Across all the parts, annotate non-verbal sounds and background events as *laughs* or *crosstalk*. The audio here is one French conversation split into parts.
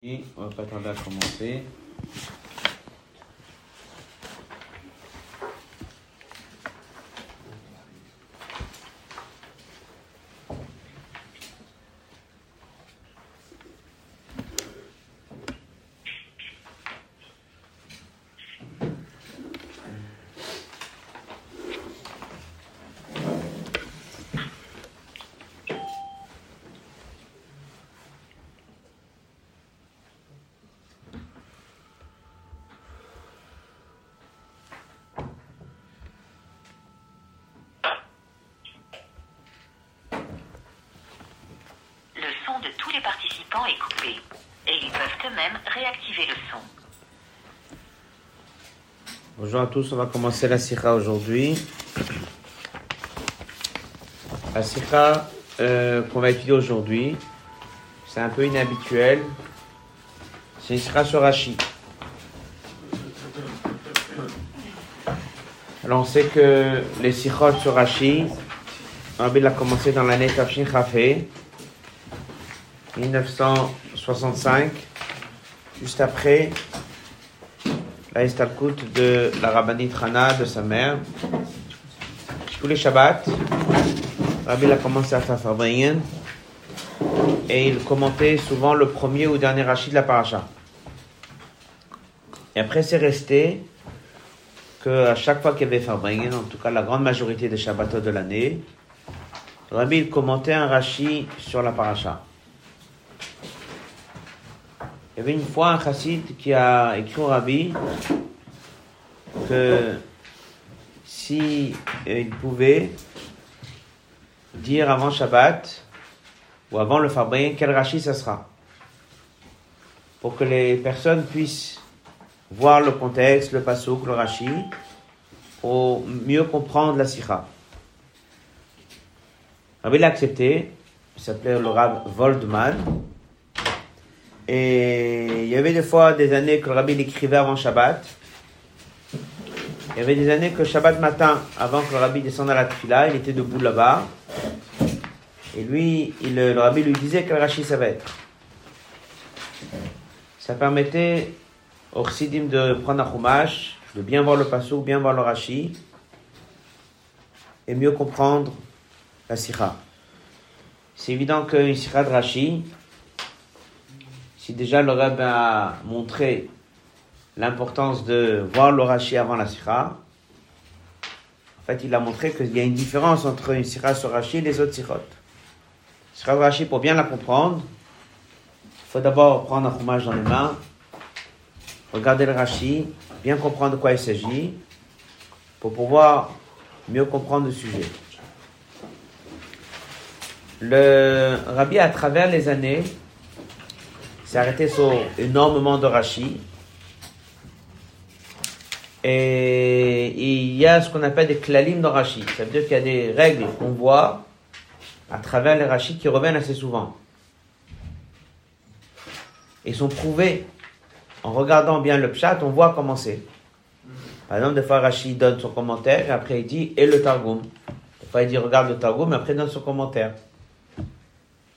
Et on va pas tarder à commencer. Le son de tous les participants est coupé et ils peuvent eux-mêmes réactiver le son. Bonjour à tous, on va commencer la sikha aujourd'hui. La sikha euh, qu'on va étudier aujourd'hui, c'est un peu inhabituel. C'est une sikha sur Rashi. Alors on sait que les sikhot sur Rashi, Rabbi l'a commencé dans l'année Tafshin Chafé, 1965, juste après de la rabbinite Rana, de sa mère. Tous les Shabbats, Rabbi a commencé à faire Fabriyen et il commentait souvent le premier ou dernier Rachid de la paracha. Et après, c'est resté que à chaque fois qu'il y avait Fabriyen, en tout cas la grande majorité des Shabbatot de l'année, Rabbi commentait un Rashi sur la paracha. Il y avait une fois un chassid qui a écrit au rabbi que si euh, il pouvait dire avant Shabbat ou avant le Fabrien quel Rashi ça sera pour que les personnes puissent voir le contexte, le pasouk, le Rashi pour mieux comprendre la sikha. Rabbi l'a accepté, il s'appelait le Rab Voldman. Et il y avait des fois des années que le rabbi l'écrivait avant Shabbat. Il y avait des années que Shabbat matin, avant que le rabbi descende à la tfila, il était debout là-bas. Et lui, il, le rabbi lui disait quel rashi ça va être. Ça permettait au chassidim de prendre un chumash, de bien voir le passouk, bien voir le rashi, et mieux comprendre la sikha. C'est évident qu'une sikha de rashi, si déjà le Rebbe a montré l'importance de voir le Rashi avant la Sira, en fait, il a montré qu'il y a une différence entre une Sira sur Rashi et les autres Sirot. Sira de Rashi, pour bien la comprendre, il faut d'abord prendre un fromage dans les mains, regarder le Rashi, bien comprendre de quoi il s'agit, pour pouvoir mieux comprendre le sujet. Le Rabbi, à travers les années, s'est arrêté sur énormément de Rashi. Et il y a ce qu'on appelle des klalim dans Rashi. Ça veut dire qu'il y a des règles qu'on voit à travers les Rashi qui reviennent assez souvent. Et sont prouvés. En regardant bien le pshat, on voit comment c'est. Par exemple, des fois Rashi donne son commentaire et après il dit et le Targum. Des fois il dit regarde le Targum et après il donne son commentaire.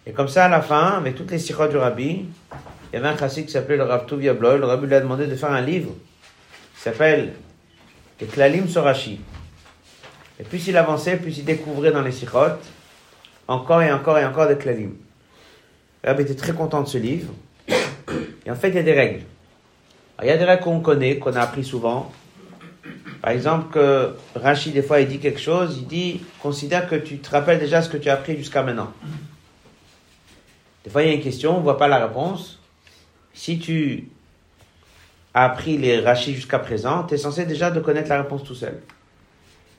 Et comme ça, à la fin, avec toutes les sirotes du rabbi, il y avait un chassid qui s'appelait le Rav Tuvia Bloy. Le rabbi lui a demandé de faire un livre qui s'appelle Les Klalim sur Rashi. Et plus il avançait, plus il découvrait dans les sirotes encore et encore et encore des Klalim. Le rabbi était très content de ce livre. Et en fait, il y a des règles. Il y a des règles qu'on connaît, qu'on a appris souvent. Par exemple, que Rashi, des fois, il dit quelque chose, il dit, considère que tu te rappelles déjà ce que tu as appris jusqu'à maintenant. Des fois, il y a une question, on ne voit pas la réponse. Si tu as appris les rachis jusqu'à présent, tu es censé déjà de connaître la réponse tout seul.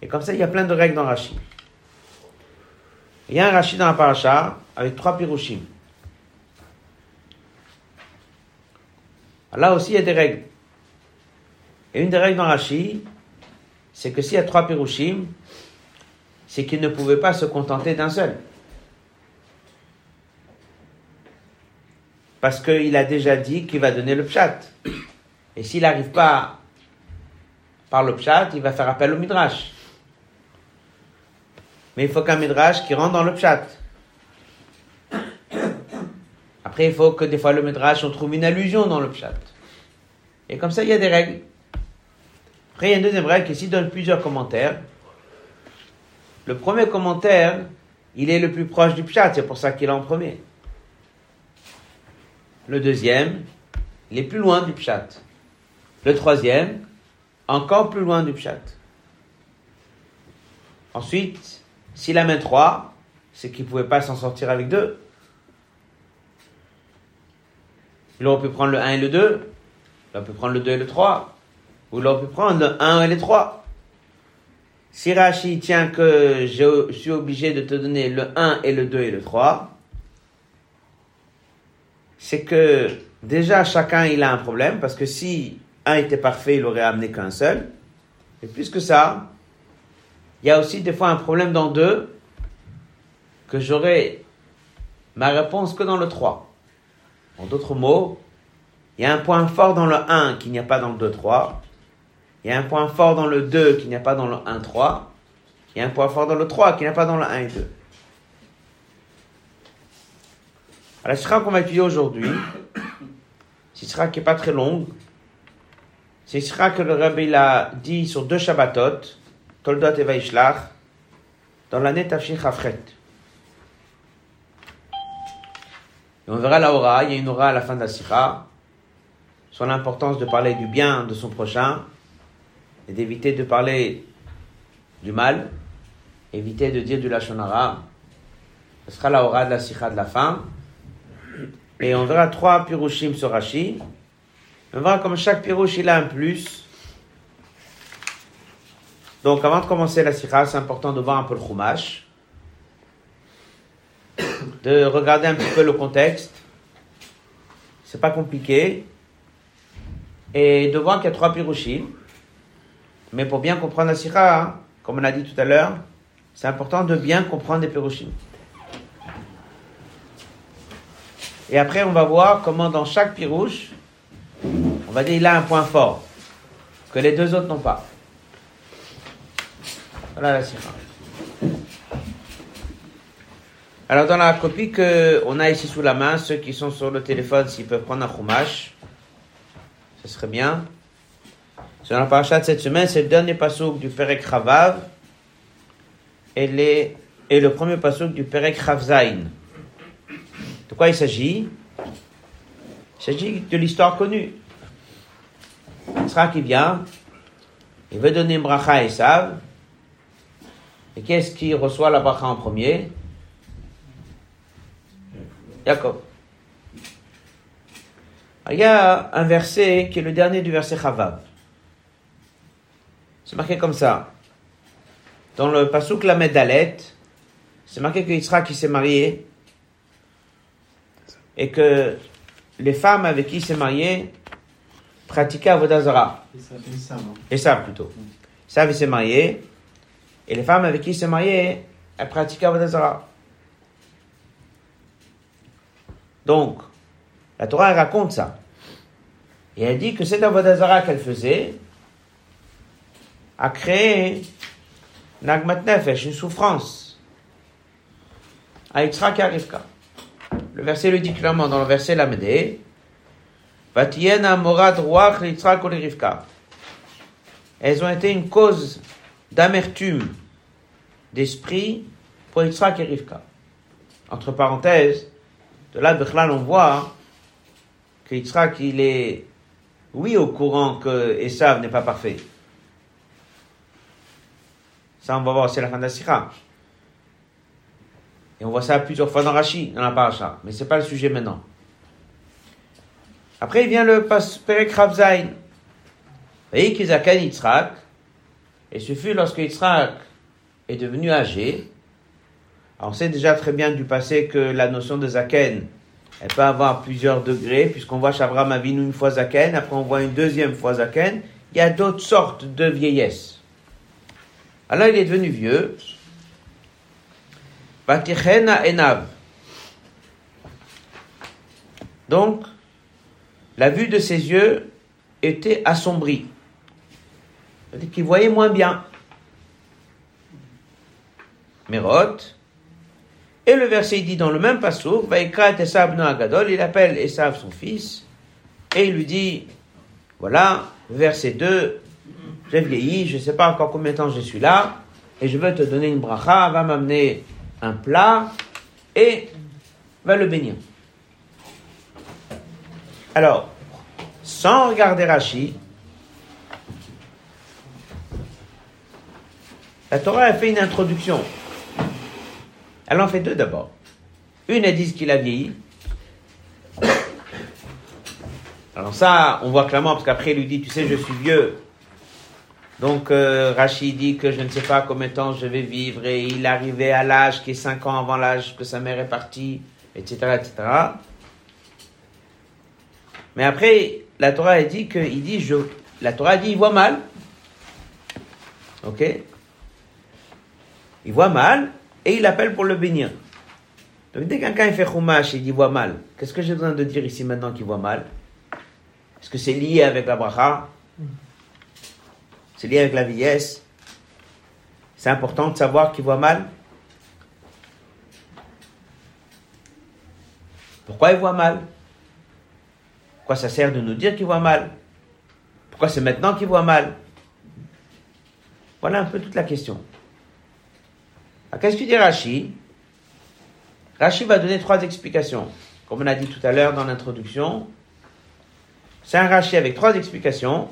Et comme ça, il y a plein de règles dans Rashi. Il y a un Rashi dans la paracha avec trois pirushim. Là aussi, il y a des règles. Et une des règles dans Rashi, c'est que s'il y a trois pirushim, c'est qu'il ne pouvait pas se contenter d'un seul. Parce qu'il a déjà dit qu'il va donner le pshat. Et s'il n'arrive pas par le pshat, il va faire appel au midrash. Mais il faut qu'un midrash qui rentre dans le pshat. Après, il faut que des fois le Midrash, on trouve une allusion dans le pshat. Et comme ça, il y a des règles. Après, il y a une deuxième règle qui donne plusieurs commentaires. Le premier commentaire, il est le plus proche du pshat, c'est pour ça qu'il est en premier. Le deuxième, il est plus loin du pshat. Le troisième, encore plus loin du pshat. Ensuite, s'il amène trois, c'est qu'il ne pouvait pas s'en sortir avec deux. Il aurait pu prendre le 1 et le 2, il aurait pu prendre le 2 et le 3, ou il aurait pu prendre le 1 et le 3. Si Rashi tient que je suis obligé de te donner le 1 et le 2 et le 3, c'est que déjà chacun il a un problème, parce que si un était parfait, il aurait amené qu'un seul. Et plus que ça, il y a aussi des fois un problème dans deux, que j'aurai ma réponse que dans le 3. En d'autres mots, il y a un point fort dans le 1 qu'il n'y a pas dans le 2, 3. Il y a un point fort dans le 2 qu'il n'y a pas dans le 1, 3. Il y a un point fort dans le 3 qu'il n'y a pas dans le 1 et 2. Alors, la sira qu'on va étudier aujourd'hui, c'est sera qui n'est pas très longue. C'est sera que le Rabbi l'a dit sur deux Shabbatot, Toldot et Vaishlach, dans l'année Tafshin Chafret. Et on verra la aura, il y a une aura à la fin de la sira, sur l'importance de parler du bien de son prochain et d'éviter de parler du mal, éviter de dire du lachonara. Ce sera la aura de la sira de la fin. Et on verra trois pirushim sur Rashi. On verra comme chaque pirouche a un plus. Donc avant de commencer la sira, c'est important de voir un peu le chumash de regarder un petit peu le contexte. C'est pas compliqué. Et de voir qu'il y a trois pirushim. Mais pour bien comprendre la sira, hein, comme on a dit tout à l'heure, c'est important de bien comprendre les pirushim. Et après, on va voir comment dans chaque pirouche, on va dire il a un point fort que les deux autres n'ont pas. Voilà la sira. Alors, dans la copie qu'on a ici sous la main, ceux qui sont sur le téléphone, s'ils peuvent prendre un chumash, ce serait bien. Sur la paracha de cette semaine, c'est le dernier passouk du Perek Chavav et le premier passouk du Perek Chavzain. De quoi il s'agit? Il s'agit de l'histoire connue. sera qui vient, il veut donner une bracha à Esav. Et qu'est-ce qui reçoit la bracha en premier? Jacob. Il y a un verset qui est le dernier du verset Chavav. C'est marqué comme ça. Dans le Pasuk la Dalet, c'est marqué que Yitzhak qui s'est marié et que les femmes avec qui il s'est marié pratiquaient Avodazara. Et ça plutôt. Ça, il s'est marié et les femmes avec qui il s'est marié, elles pratiquaient Avodazara. Donc, la Torah elle raconte ça. Et elle dit que cette Avodazara qu'elle faisait a créé Nagmat Nefesh, une souffrance à Yitzhak Rivka. Le verset le dit clairement dans le verset Lamedé. Vatiena morad ruach. Elles ont été une cause d'amertume d'esprit pour Yitzhak et Rivka. Entre parenthèses, de là, on voit que Yitzhak, il est, oui, au courant que Esav n'est pas parfait. Ça, on va voir, c'est la fin de la Sira. Et on voit ça plusieurs fois dans Rashi, dans la paracha. Mais c'est pas le sujet maintenant. Après, il vient le Perek Ravzain. Qu'Izakan Yitzhak, et ce fut lorsque Yitzhak est devenu âgé, on sait déjà très bien du passé que la notion de Zaken, elle peut avoir plusieurs degrés, puisqu'on voit Shabram Avinu une fois Zaken, après on voit une deuxième fois Zaken. Il y a d'autres sortes de vieillesse. Alors il est devenu vieux. Donc, la vue de ses yeux était assombrie. C'est-à-dire qu'il voyait moins bien. Mérot, Et le verset dit dans le même Agadol, il appelle Esav son fils, et il lui dit, voilà, verset 2, j'ai vieilli, je ne sais pas encore combien de temps je suis là, et je veux te donner une bracha, va m'amener un plat, et va le bénir. Alors, sans regarder Rashi, la Torah a fait une introduction. Elle en fait deux d'abord. Une, elle dit qu'il a vieilli. Alors ça, on voit clairement, parce qu'après, il lui dit, tu sais, je suis vieux. Donc, euh, Rachid dit que je ne sais pas combien de temps je vais vivre, et il arrivé à l'âge qui est cinq ans avant l'âge que sa mère est partie, etc., etc. Mais après, la Torah a dit qu'il dit, je, la Torah dit, il voit mal. Ok? Il voit mal, et il appelle pour le bénir. Donc dès qu'un fait chumash et il dit voit mal, qu'est-ce que j'ai besoin de dire ici maintenant qu'il voit mal? Est-ce que c'est lié avec la bracha? C'est lié avec la vieillesse C'est important de savoir qu'il voit mal Pourquoi il voit mal? Pourquoi ça sert de nous dire qu'il voit mal? Pourquoi c'est maintenant qu'il voit mal? Voilà un peu toute la question. Qu'est-ce que dit Rashi Rashi va donner trois explications. Comme on a dit tout à l'heure dans l'introduction, c'est un Rashi avec trois explications.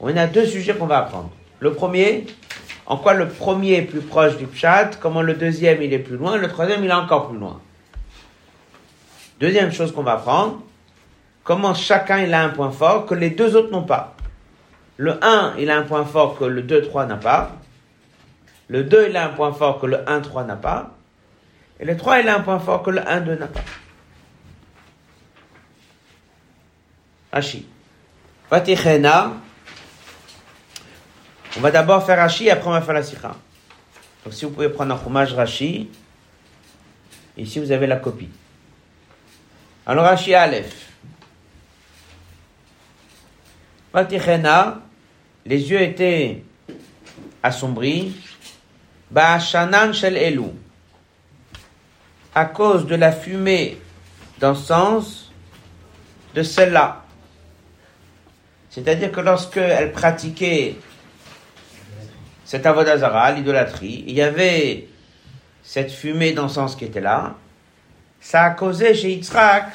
On a deux sujets qu'on va apprendre. Le premier, en quoi le premier est plus proche du Pshat, comment le deuxième il est plus loin, le troisième il est encore plus loin. Deuxième chose qu'on va apprendre, comment chacun il a un point fort que les deux autres n'ont pas. Le 1, il a un point fort que le 2, 3 n'a pas. Le 2, il a un point fort que le 1, 3 n'a pas. Et le 3, il a un point fort que le 1, 2 n'a pas. Hachi. Fatichena. On va d'abord faire Hachi, après on va faire la Sikha. Donc si vous pouvez prendre un fromage Rashi, ici vous avez la copie. Alors Rashi Aleph. Fatichena, les yeux étaient assombris. Ba'ashanan shel elu à cause de la fumée d'encens de celle-là. C'est-à-dire que lorsqu'elle pratiquait cette avodazara, l'idolâtrie, il y avait cette fumée d'encens qui était là, ça a causé chez Yitzhak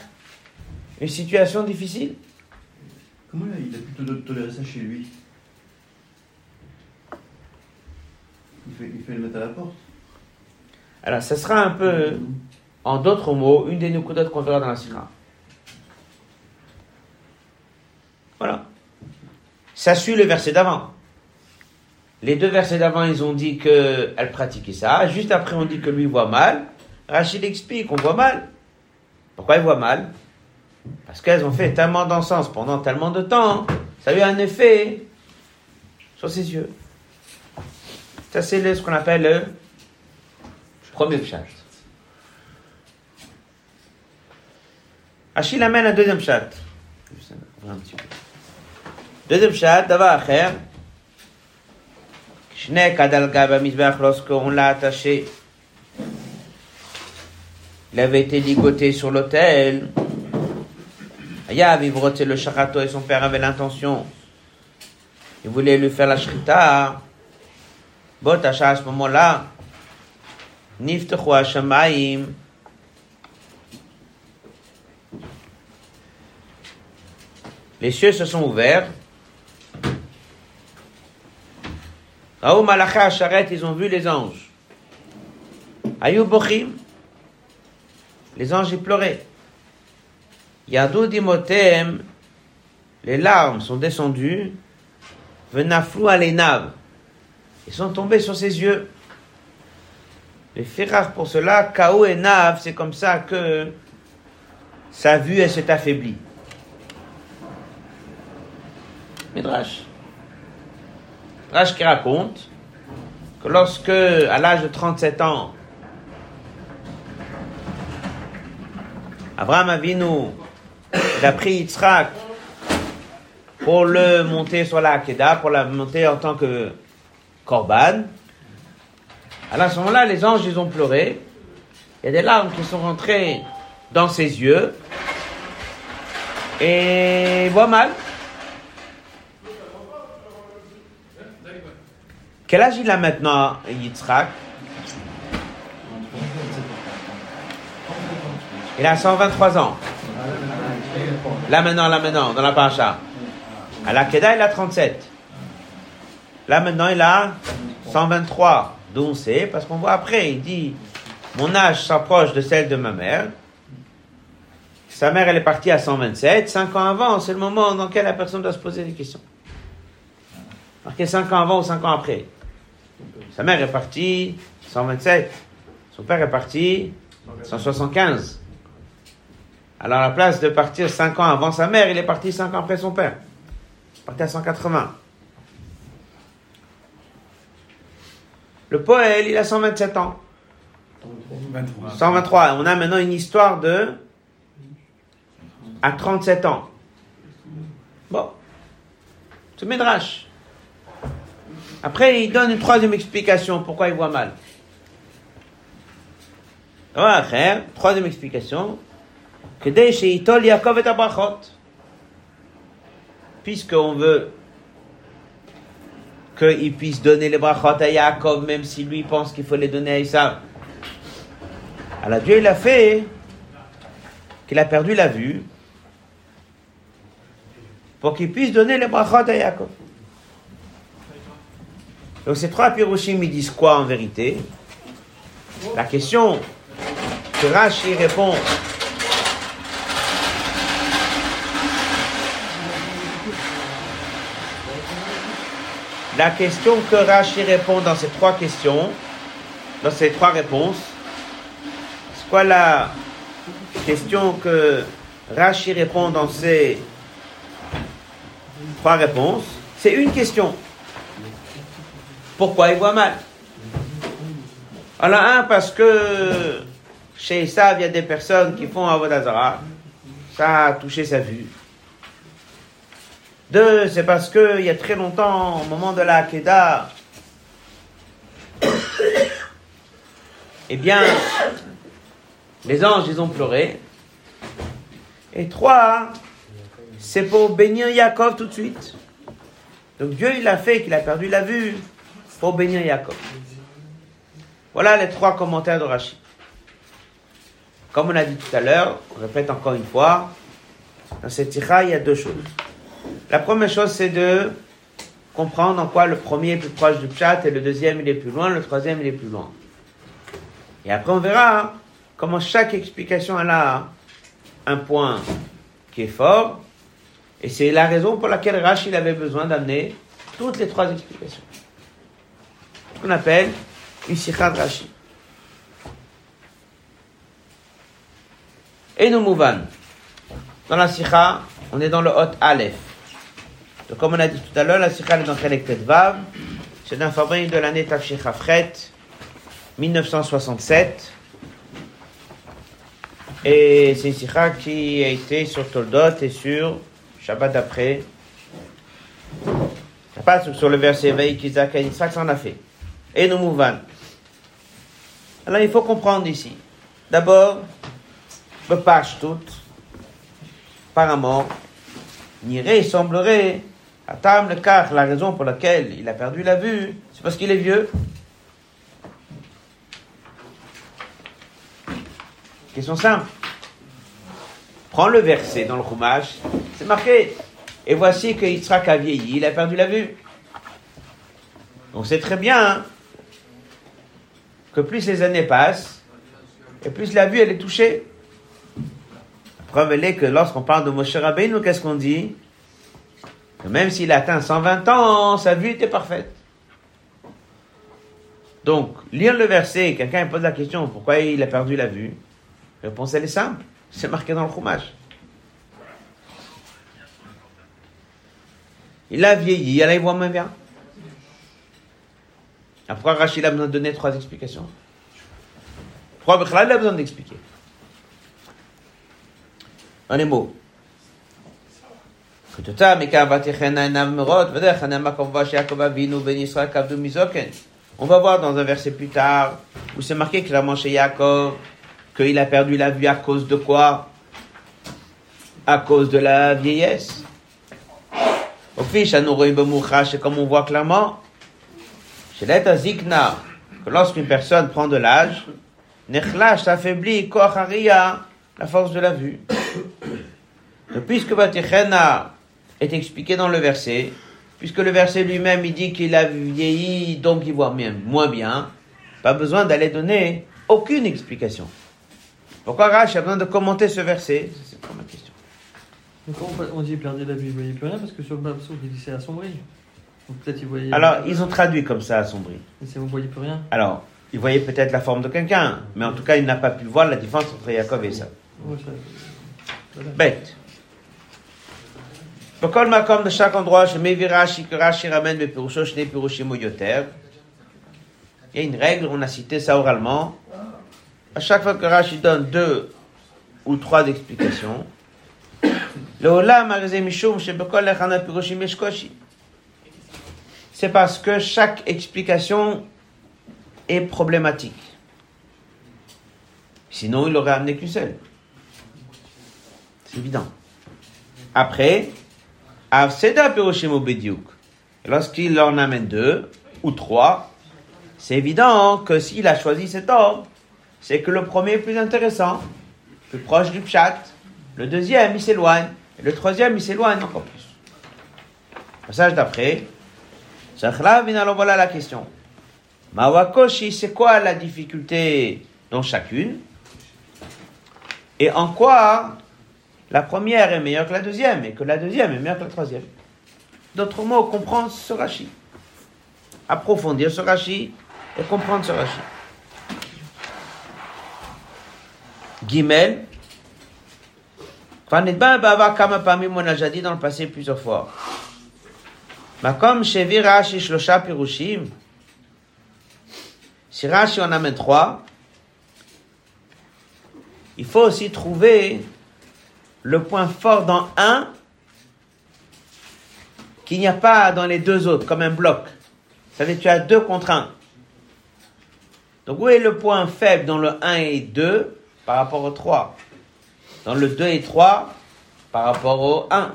une situation difficile. Comment il a pu tolérer ça chez lui? Il fait, il fait le mettre à la porte Alors, ça sera un peu en d'autres mots, une des nukudotes qu'on verra dans la Sikha. Voilà. Ça suit le verset d'avant. Les deux versets d'avant, ils ont dit qu'elle pratiquait ça. Juste après, on dit que lui voit mal. Rachid explique, on voit mal. Pourquoi il voit mal? Parce qu'elles ont fait tellement d'encens pendant tellement de temps. Ça a eu un effet sur ses yeux. Ça, c'est ce qu'on appelle le premier chat. Achille amène un deuxième chat. Deuxième chat, d'abord acher. Shne kadal gaba misbach lorsqu'on l'a attaché. Il avait été ligoté sur l'autel. Ayav, frottait le charato et son père avait l'intention. Il voulait lui faire la shrita. Bot à ce moment-là. Niftechu Hashamayim. Les cieux se sont ouverts. Raoum Malacha ils ont vu les anges. Ayou Bochim, les anges, ils pleuraient. Yadou Dimotem, les larmes sont descendues. Venaflou Alenav, ils sont tombés sur ses yeux. Les ferrars pour cela, Kao et Nav, c'est comme ça que sa vue, s'est affaiblie. Midrash. Midrash qui raconte que lorsque, à l'âge de 37 ans, Abraham Avinu, il a pris Yitzhak pour le monter sur la Hakeda, pour la monter en tant que Korban. Alors à ce moment-là, les anges, ils ont pleuré. Il y a des larmes qui sont rentrées dans ses yeux. Et il voit mal. Quel âge il a maintenant, Yitzhak? Il a 123 ans. Là maintenant, là maintenant, dans la paracha. À la Keda, il a 37. Là maintenant, il a 123. D'où sait, parce qu'on voit après, il dit, mon âge s'approche de celle de ma mère. Sa mère, elle est partie à 127. Cinq ans avant, c'est le moment dans lequel la personne doit se poser des questions. Marqué 5 ans avant ou 5 ans après. Sa mère est partie 127. Son père est parti 175. Alors, à la place de partir 5 ans avant sa mère, il est parti 5 ans après son père. Il est parti à 180. Le poète, il a 127 ans. 123. On a maintenant une histoire de à 37 ans. Bon. C'est Midrash. Après, il donne une troisième explication pourquoi il voit mal. Troisième explication. Puisqu'on veut qu'il puisse donner les brachot à Yaakov, même si lui pense qu'il faut les donner à Isaac. Alors Dieu, il a fait qu'il a perdu la vue pour qu'il puisse donner les brachot à Yaakov. Donc ces trois piroshim, ils disent quoi en vérité? La question que Rashi répond. La question que Rashi répond dans ces trois questions, dans ces trois réponses, c'est quoi la question que Rashi répond dans ces trois réponses? C'est une question. Pourquoi il voit mal? Alors, un, parce que chez Isav, il y a des personnes qui font Avodazara. Ça a touché sa vue. Deux, c'est parce que il y a très longtemps, au moment de la Hakeda, *coughs* eh bien, les anges, ils ont pleuré. Et trois, c'est pour bénir Yaakov tout de suite. Donc Dieu, il a fait qu'il a perdu la vue pour bénir Yaakov. Voilà les trois commentaires de Rachid. Comme on a dit tout à l'heure, on répète encore une fois, dans cette tira, il y a deux choses. La première chose, c'est de comprendre en quoi le premier est plus proche du chat et le deuxième il est plus loin, le troisième il est plus loin. Et après, on verra comment chaque explication a un point qui est fort. Et c'est la raison pour laquelle Rachid avait besoin d'amener toutes les trois explications. Qu'on appelle une sikha de. Et nous mouvons. Dans la sikha, on est dans le hot Aleph. Donc, comme on a dit tout à l'heure, la sikha est dans Chelek Vav. C'est un fabrique de l'année Tafshechafret, 1967. Et c'est une sikha qui a été sur Toldot et sur Shabbat d'après. Pas sur le verset qu'Isaac et Isaac s'en a fait. Et nous mouvons. Alors il faut comprendre ici. D'abord, le tout, apparemment, n'irait, semblerait Atam le car, la raison pour laquelle il a perdu la vue, c'est parce qu'il est vieux. Question simple. Prends le verset dans le roumage, c'est marqué. Et voici que Yitzhak a vieilli, il a perdu la vue. On sait très bien hein, que plus les années passent, et plus la vue elle est touchée. La preuve est que lorsqu'on parle de Moshe Rabbeinu, qu'est-ce qu'on dit? Même s'il a atteint 120 ans, sa vue était parfaite. Donc, lire le verset, quelqu'un pose la question, pourquoi il a perdu la vue? La réponse, elle est simple. C'est marqué dans le fromage. Il a vieilli, il voit moins bien. Après, Rachid a besoin de donner trois explications. Pourquoi il a besoin d'expliquer Un les mots. On va voir dans un verset plus tard où c'est marqué clairement chez Yaakov qu'il a perdu la vue à cause de quoi? À cause de la vieillesse. Au fiche, c'est comme on voit clairement, zikna, que lorsqu'une personne prend de l'âge, nechlash s'affaiblit, kocharia, la force de la vue. Donc, puisque Vatichena est expliqué dans le verset, puisque le verset lui-même il dit qu'il a vieilli, donc il voit moins bien, pas besoin d'aller donner aucune explication. Pourquoi Rach a besoin de commenter ce verset? C'est pas ma question. On dit perdait la vue, il voyait plus rien parce que sur le Babsouk, il dit c'est assombri. Peut-être. Alors, ils ont traduit comme ça, assombri. Et c'est vous voyez plus rien Alors, il voyait peut-être la forme de quelqu'un, mais en tout cas, il n'a pas pu voir la différence entre Yaakov et ça. Voilà. Bête. Bokol makom de chaque endroit, je virashi que Rashi ramène mes pirusho, je ou. Il y a une règle, on a cité ça oralement. À chaque fois que Rashi donne C'est parce que chaque explication est problématique. Sinon, il aurait amené qu'une seule. C'est évident. Après, Avseda. Et Lorsqu'il en amène deux ou trois, c'est évident que s'il a choisi cet ordre, c'est que le premier est plus intéressant, plus proche du pshat. Le deuxième, il s'éloigne. Et le troisième, il s'éloigne encore plus. Passage d'après. Alors voilà la question. Mawakoshi, c'est quoi la difficulté dans chacune Et en quoi la première est meilleure que la deuxième et que la deuxième est meilleure que la troisième? D'autres mots, comprendre ce. Approfondir ce et comprendre ce rachis. Gimel. Kvanetba bava kama on a déjà dit dans le passé plusieurs fois. Makom shevi rashi shlosha pirushim. Si Rashi en amène trois, il faut aussi trouver le point fort dans un qu'il n'y a pas dans les deux autres, comme un bloc. Ça veut dire que tu as deux contre un. Donc où est le point faible dans le 1 et 2 par rapport au 3 Dans le 2 et 3 par rapport au 1.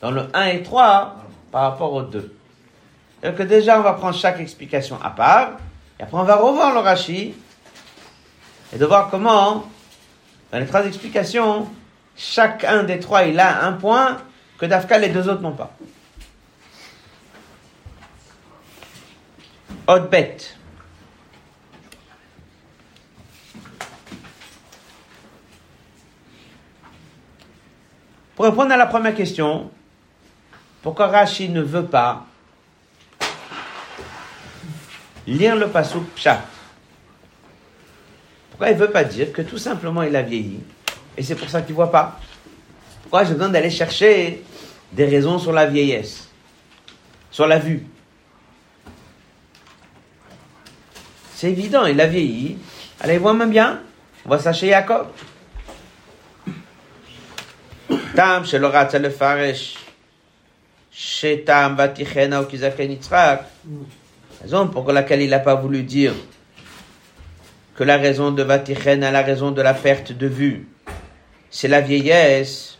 Dans le 1 et 3 par rapport au 2. Donc déjà on va prendre chaque explication à part. Et après on va revoir le Rashi et de voir comment, dans les trois explications, chacun des trois, il a un point que Dafka, les deux autres n'ont pas. Autre bête. Pour répondre à la première question, pourquoi Rashi ne veut pas lire le pasuk Pshat? Pourquoi il ne veut pas dire que tout simplement il a vieilli et c'est pour ça qu'il ne voit pas? Pourquoi j'ai besoin d'aller chercher des raisons sur la vieillesse, sur la vue? C'est évident, il a vieilli. Allez, voit même bien. On voit ça chez Jacob. Tam chez le faresh. Chez Tam vatichena ou Yitzhak. Raison pour laquelle il n'a pas voulu dire que la raison de vatichena, la raison de la perte de vue, c'est la vieillesse.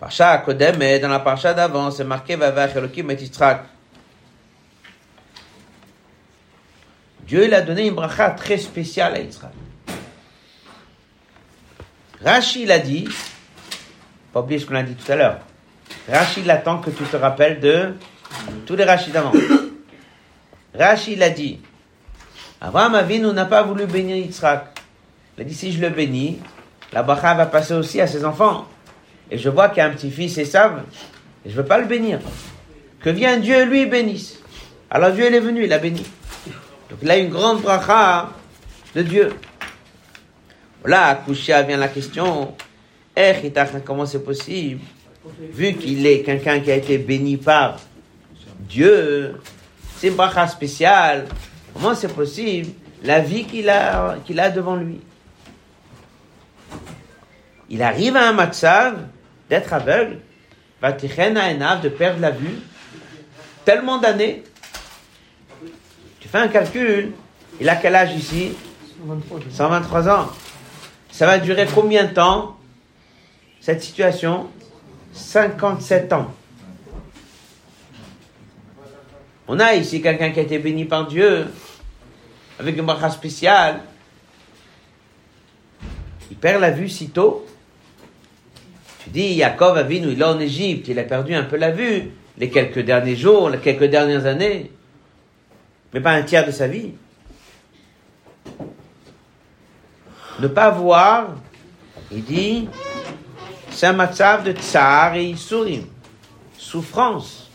Parsha Kodem, dans la parcha d'avant, c'est marqué Vavach Elohim et Yitzhak. Dieu il a donné une bracha très spéciale à Yitzhak. Rashi l'a dit, pas oublier ce qu'on a dit tout à l'heure. Rashi il attend que tu te rappelles de tous les Rashi d'avant. *coughs* Rashi l'a dit. Abraham Avinu n'a pas voulu bénir Yitzhak. Il a dit si je le bénis, la bracha va passer aussi à ses enfants. Et je vois qu'il y a un petit-fils Esav, et je veux pas le bénir. Que vient Dieu lui bénisse. Alors Dieu il est venu, il a béni. Donc il a une grande bracha de Dieu. Là, à Kouchia vient la question, comment c'est possible? Vu qu'il est quelqu'un qui a été béni par Dieu, c'est une bracha spéciale, comment c'est possible? La vie qu'il a, qu'il a devant lui. Il arrive à un matzav d'être aveugle, de perdre la vue, tellement d'années, tu fais un calcul, Il a quel âge ici? 23, je sais. 123 ans. Ça va durer combien de temps? Cette situation 57 ans. On a ici quelqu'un qui a été béni par Dieu, avec une bracha spéciale. Il perd la vue si tôt. Tu dis, Yaakov Avinu, il est en Égypte, il a perdu un peu la vue, les quelques derniers jours, les quelques dernières années, mais pas un tiers de sa vie. Ne pas voir, il dit, c'est un matzav de tsar et isurim, souffrance.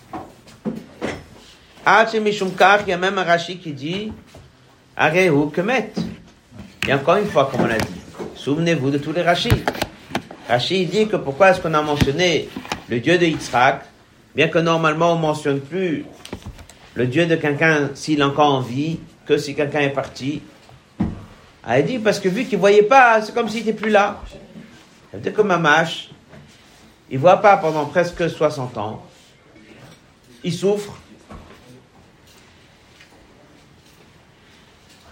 Ah, il y a même un Rashi qui dit, Arehu Kemet. Et encore une fois, comme on a dit, souvenez-vous de tous les Rashis. Rashi dit que pourquoi est-ce qu'on a mentionné le Dieu de Yitzhak, bien que normalement on mentionne plus le Dieu de quelqu'un s'il est encore en vie, que si quelqu'un est parti. Ah, il dit parce que vu qu'il voyait pas, c'est comme s'il était plus là. Ça veut dire que Mamash, il voit pas pendant presque 60 ans. Il souffre.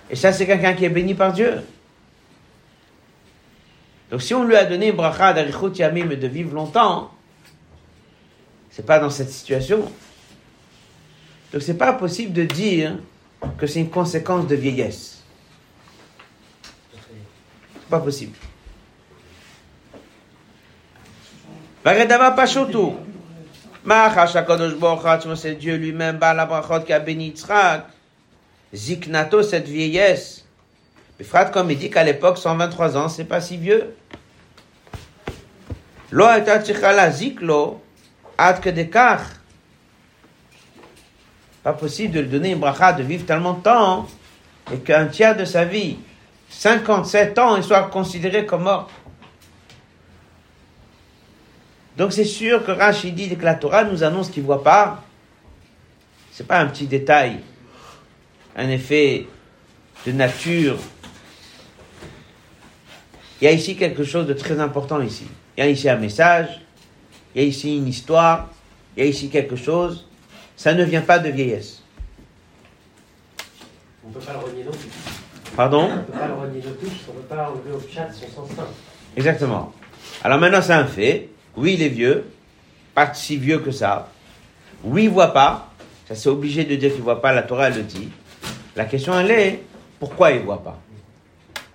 Et ça, c'est quelqu'un qui est béni par Dieu. Donc si on lui a donné une bracha d'arichut yamim de vivre longtemps, c'est pas dans cette situation. Donc c'est pas possible de dire que c'est une conséquence de vieillesse. C'est pas possible. Varedava c'est Dieu lui-même, Balabrachot, qui a béni Yitzhak. Ziknato, cette vieillesse. Mais Frat, comme il dit qu'à l'époque, 123 ans, c'est pas si vieux. Lo et Tichala Ziklo, Ad que Pas possible de lui donner une bracha de vivre tellement de temps hein, et qu'un tiers de sa vie, 57 ans, il soit considéré comme mort. Donc c'est sûr que Rashi dit que la Torah nous annonce qu'il ne voit pas. C'est pas un petit détail, un effet de nature. Il y a ici quelque chose de très important ici. Il y a ici un message, il y a ici une histoire, il y a ici quelque chose. Ça ne vient pas de vieillesse. On ne peut pas le renier non plus. Pardon On ne peut pas le renier non plus, on ne peut pas enlever au chat son sens. Exactement. Alors maintenant, c'est un fait. Oui, il est vieux, pas si vieux que ça. Oui, il voit pas. Ça, c'est obligé de dire qu'il voit pas. La Torah le dit. La question, elle est pourquoi il voit pas?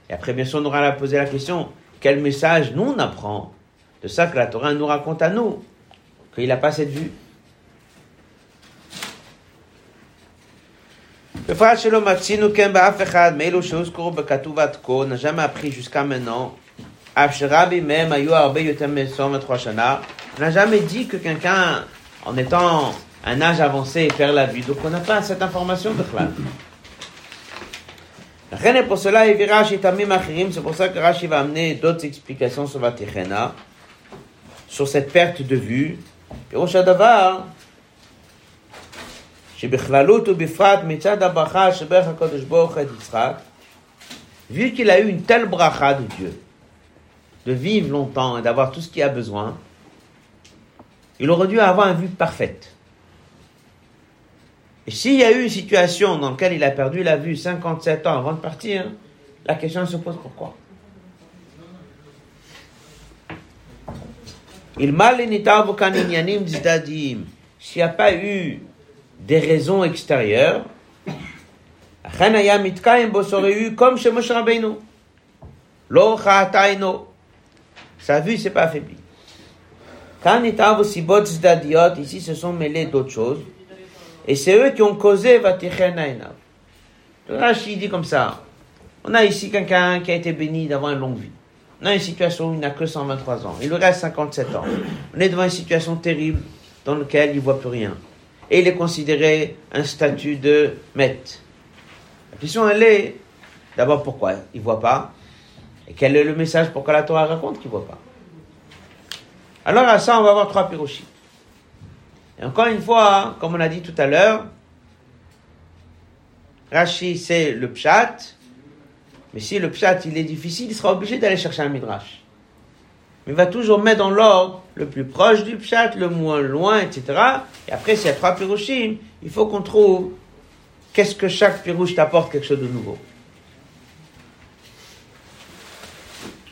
Et après, bien sûr, on aura à poser la question quel message nous on apprend de ça que la Torah nous raconte à nous qu'il n'a pas cette vue? Le frère n'a jamais appris jusqu'à maintenant Afshirabi même Ayu Arbe Yotem Mesom 23 Shana, n'a jamais dit que quelqu'un, en étant un âge avancé, perd la vue. Donc on n'a pas cette information de Khlal. La reine est pour cela, il verra chez Tamim Achirim, c'est pour ça que Rashi va amener d'autres explications sur Vatichena, sur cette perte de vue. Et au Shadavar, שבכללות ובפרט מצד הברכה שברך הקדוש ברוך הוא את יצחק, vu qu'il a eu une telle bracha de Dieu, de vivre longtemps et d'avoir tout ce qu'il a besoin, il aurait dû avoir une vue parfaite. Et s'il y a eu une situation dans laquelle il a perdu la vue 57 ans avant de partir, la question se pose pourquoi. Il S'il n'y a pas eu des raisons extérieures, comme chez sa vue s'est pas affaiblie. Quand d'adiot, ici se sont mêlés d'autres choses. Et c'est eux qui ont causé Vatichen Ainav. Rashi dit comme ça. On a ici quelqu'un qui a été béni d'avoir une longue vie. On a une situation où il n'a que 123 ans. Il lui reste 57 ans. On est devant une situation terrible dans laquelle il ne voit plus rien. Et il est considéré un statut de maître. La question, elle est, d'abord pourquoi il ne voit pas? Et quel est le message pourquoi la Torah raconte qu'il ne voit pas Alors, à ça, on va avoir trois pirochis. Et encore une fois, comme on a dit tout à l'heure, Rashi, c'est le pshat. Mais si le pshat, il est difficile, il sera obligé d'aller chercher un midrash. Mais il va toujours mettre dans l'ordre le plus proche du pshat, le moins loin, etc. Et après, s'il y a trois piroshim, il faut qu'on trouve qu'est-ce que chaque pirouche t'apporte quelque chose de nouveau.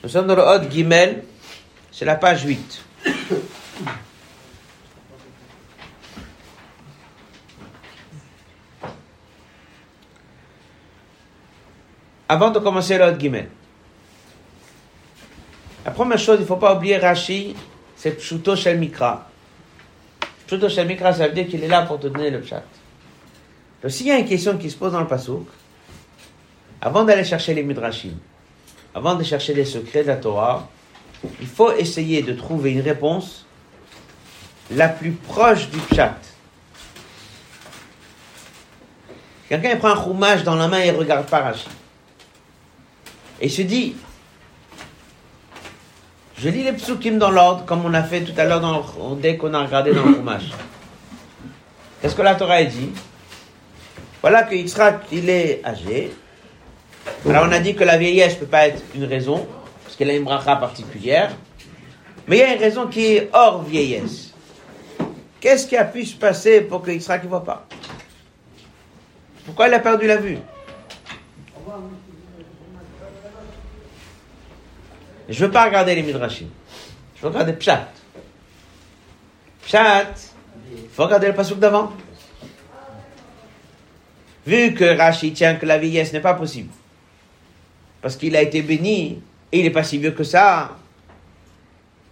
Nous sommes dans le Hot Gimel, c'est la page 8. Avant de commencer le Hot Gimel, la première chose, il ne faut pas oublier Rashi, c'est Pshuto Shel Mikra. Pshuto Shel Mikra, ça veut dire qu'il est là pour te donner le pshat. Donc, s'il y a une question qui se pose dans le Passouk, avant d'aller chercher les Midrashim, avant de chercher les secrets de la Torah, il faut essayer de trouver une réponse la plus proche du pshat. Quelqu'un prend un roumage dans la main et regarde pas Rashi. Et se dit, je lis les psukim dans l'ordre, comme on a fait tout à l'heure dès qu'on a regardé dans le roumage. Qu'est-ce que la Torah dit? Voilà que Yitzhak, il est âgé. Alors on a dit que la vieillesse ne peut pas être une raison, parce qu'elle a une bracha particulière. Mais il y a une raison qui est hors vieillesse. Qu'est-ce qui a pu se passer pour que Yitzhak ne voit pas? Pourquoi il a perdu la vue? Je ne veux pas regarder les Midrashim. Je veux regarder Pshat. Pshat, il faut regarder le passouk d'avant. Vu que Rashi tient que la vieillesse n'est pas possible, parce qu'il a été béni, et il n'est pas si vieux que ça,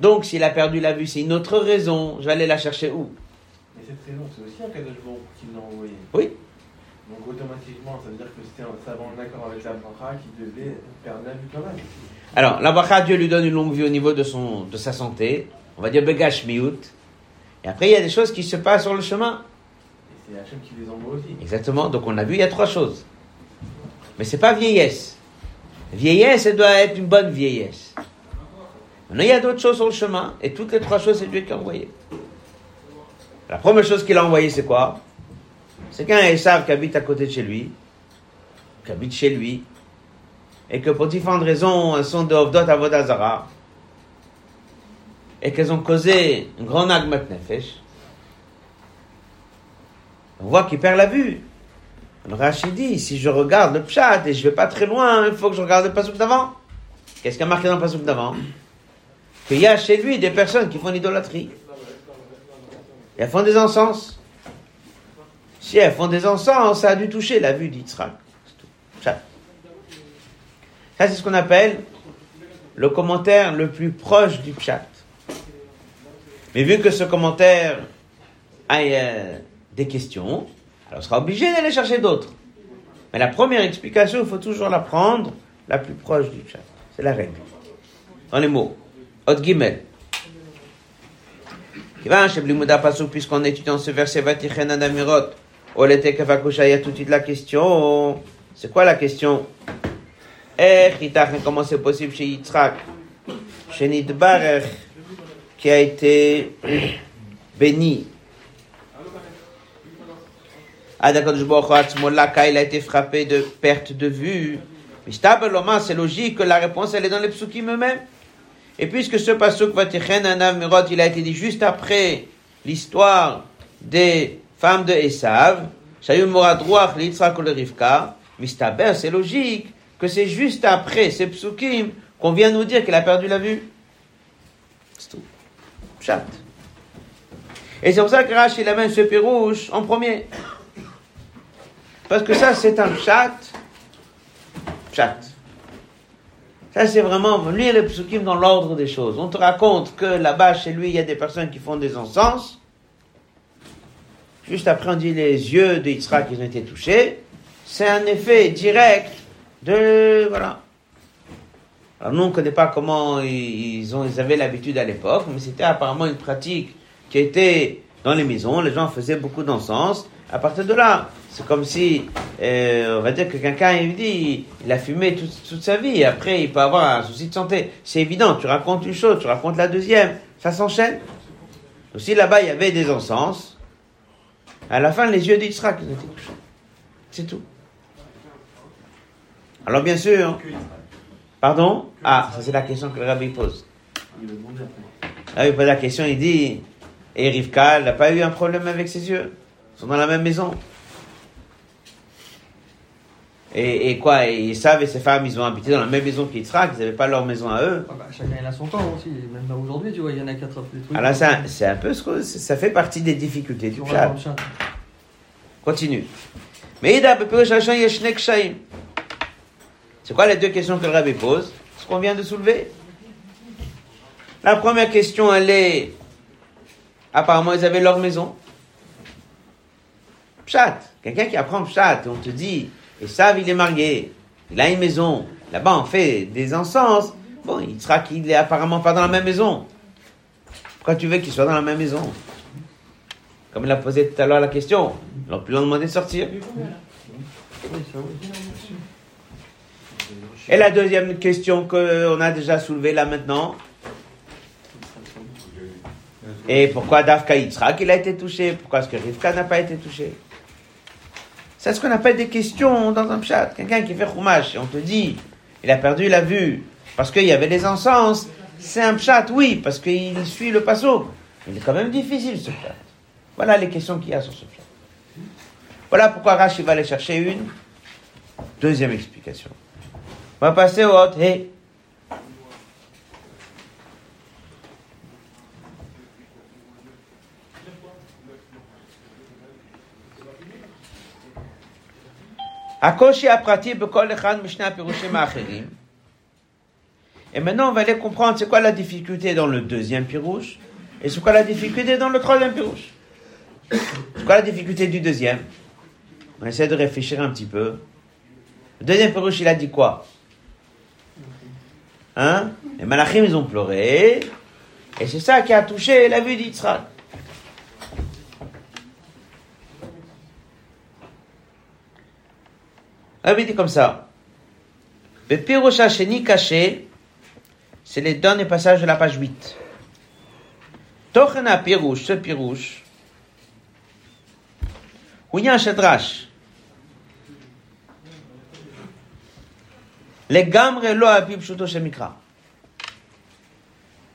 donc s'il a perdu la vue, c'est une autre raison, je vais aller la chercher où? Mais cette raison, c'est aussi un cadeau qui l'a envoyé. Oui. Donc automatiquement, ça veut dire que c'était un savant d'accord avec la bracha qui devait perdre la vue quand même. Alors, la bracha, Dieu lui donne une longue vie au niveau de, son, de sa santé, on va dire Begash Miout, et après il y a des choses qui se passent sur le chemin. Et c'est Hachem qui les envoie aussi. Exactement. Donc on a vu, il y a trois choses. Mais c'est pas vieillesse. Vieillesse, elle doit être une bonne vieillesse. Maintenant, il y a d'autres choses sur le chemin, et toutes les trois choses, c'est Dieu qui a envoyé. La première chose qu'il a envoyé, c'est quoi? C'est qu'un Esav qui habite à côté de chez lui, qui habite chez lui, et que pour différentes raisons, elles sont de Ovdot à Vodazara, et qu'elles ont causé un grand agmat nefesh. On voit qu'il perd la vue. Rachid dit, si je regarde le pshat et je vais pas très loin, il faut que je regarde le pasouk d'avant. Qu'est-ce qu'il y a marqué dans le pasouk d'avant? Qu'il y a chez lui des personnes qui font l'idolâtrie. Elles font des encens. Si elles font des encens, ça a dû toucher la vue d'Yitzhak. Pshat. Ça, c'est ce qu'on appelle le commentaire le plus proche du pshat. Mais vu que ce commentaire a euh, des questions, alors on sera obligé d'aller chercher d'autres. Mais la première explication, il faut toujours la prendre la plus proche du chat. C'est la règle. Dans les mots. Hot Gimel. Puisqu'on étudie dans ce verset, Vatichen Kavakusha, il y a tout de suite la question. C'est quoi la question? Eh, comment c'est possible chez Yitzhak? Chez Nidbarech, qui a été béni Laka, il a été frappé de perte de vue. C'est logique que la réponse elle est dans les psukim eux-mêmes. Et puisque ce pasuk Vatichen Anav Mirot, il a été dit juste après l'histoire des femmes de Esav, Shayum c'est logique que c'est juste après ces psukim qu'on vient nous dire qu'il a perdu la vue. C'est tout. Chat. Et c'est pour ça que Rashi il amène ce pirouche en premier. Parce que ça, c'est un chat. Chat. Ça, c'est vraiment lire les psukim dans l'ordre des choses. On te raconte que là-bas, chez lui, il y a des personnes qui font des encens. Juste après, on dit les yeux Yitzhak qui ont été touchés. C'est un effet direct de. Voilà. Alors, nous, on ne connaît pas comment ils, ils avaient l'habitude à l'époque, mais c'était apparemment une pratique qui était dans les maisons. Les gens faisaient beaucoup d'encens. À partir de là, c'est comme si, euh, on va dire que quelqu'un, il dit, il a fumé toute, toute sa vie, et après, il peut avoir un souci de santé. C'est évident, tu racontes une chose, tu racontes la deuxième, ça s'enchaîne. Aussi, là-bas, il y avait des encens. À la fin, les yeux d'Israël été touchés. C'est tout. Alors, bien sûr, pardon? Ah, ça c'est la question que le rabbi pose. Ah, il pose la question, il dit, et Rivka, elle n'a pas eu un problème avec ses yeux Ils sont dans la même maison. Et, et quoi Et Esav et ses femmes, ils ont habité dans la même maison qu'Yitzhak, ils n'avaient pas leur maison à eux. Ah bah, chacun il a son temps aussi. Même aujourd'hui, tu vois, il y en a qui attrapent les trucs. Alors ça, c'est un peu ce que ça fait partie des difficultés du chat. Continue. Kshaim. C'est quoi les deux questions que le rabbi pose? Ce qu'on vient de soulever? La première question, elle est... Apparemment, ils avaient leur maison. Pshat. Quelqu'un qui apprend Pshat, on te dit, et ça, il est marié, il a une maison, là-bas on fait des encens. Bon, il sera qu'il est apparemment pas dans la même maison. Pourquoi tu veux qu'il soit dans la même maison? Comme il a posé tout à l'heure la question, ils n'ont plus leur demander de sortir. Et la deuxième question qu'on a déjà soulevée là maintenant. Et pourquoi Dafka Yitzhak il a été touché? Pourquoi est-ce que Rivka n'a pas été touché C'est ce qu'on appelle des questions dans un pshat. Quelqu'un qui fait chumash et on te dit, il a perdu la vue parce qu'il y avait des encens. C'est un pshat, oui, parce qu'il suit le passo. Il est quand même difficile ce pshat. Voilà les questions qu'il y a sur ce pshat. Voilà pourquoi Rashi va aller chercher une deuxième explication. On va passer au hey. Akoshi Aprati Bekol Echan Mishnah Pirushim Acherim. Et maintenant, on va aller comprendre c'est quoi la difficulté dans le deuxième pirouche et c'est quoi la difficulté dans le troisième pirouche. C'est quoi la difficulté du deuxième? On essaie de réfléchir un petit peu. Le deuxième pirouche, il a dit quoi? Hein? Les malachim, ils ont pleuré. Et c'est ça qui a touché la vue d'Israël. Rabbi dit comme ça. Le pirouche Hacheni caché, c'est les derniers passages de la page 8. Tochena pirouche, ce pirouche, où il y a un shadrash. Les gamre lo abib shuto shemikra.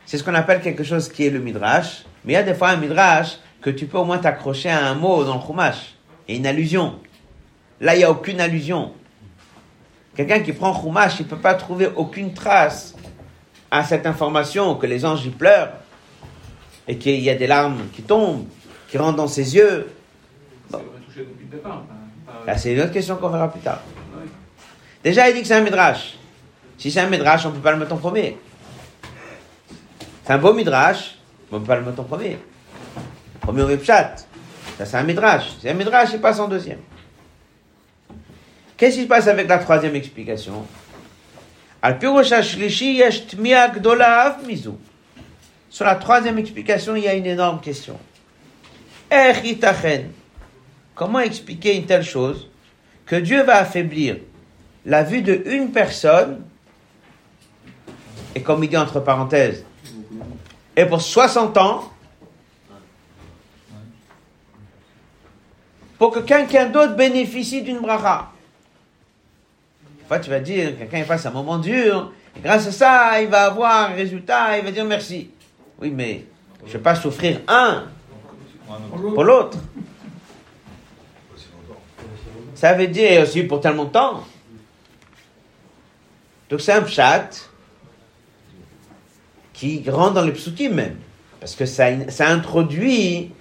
C'est ce qu'on appelle quelque chose qui est le midrash. Mais il y a des fois un midrash que tu peux au moins t'accrocher à un mot dans le chumash. Et une allusion. Là, il n'y a aucune allusion. Quelqu'un qui prend chumash, il ne peut pas trouver aucune trace à cette information que les anges y pleurent. Et qu'il y a des larmes qui tombent, qui rentrent dans ses yeux. Départ. enfin, pas- Là, c'est une autre question qu'on verra plus tard. Déjà, il dit que c'est un midrash. Si c'est un midrash, on ne peut pas le mettre en premier. C'est un beau midrash, mais on ne peut pas le mettre en premier. Premier, pshat. Ça, c'est un midrash. C'est un midrash, il passe en deuxième. Qu'est-ce qui se passe avec la troisième explication? Sur la troisième explication, il y a une énorme question. Itachen. Comment expliquer une telle chose? Que Dieu va affaiblir la vue de une personne et comme il dit entre parenthèses et pour 60 ans pour que quelqu'un d'autre bénéficie d'une bracha. Tu vas dire, quelqu'un fasse un moment dur, grâce à ça, il va avoir un résultat, il va dire merci. Oui, mais je ne vais pas souffrir un pour l'autre. Ça veut dire aussi pour tellement de temps. Donc c'est un pshat qui rentre dans les psukim même. Parce que ça, ça introduit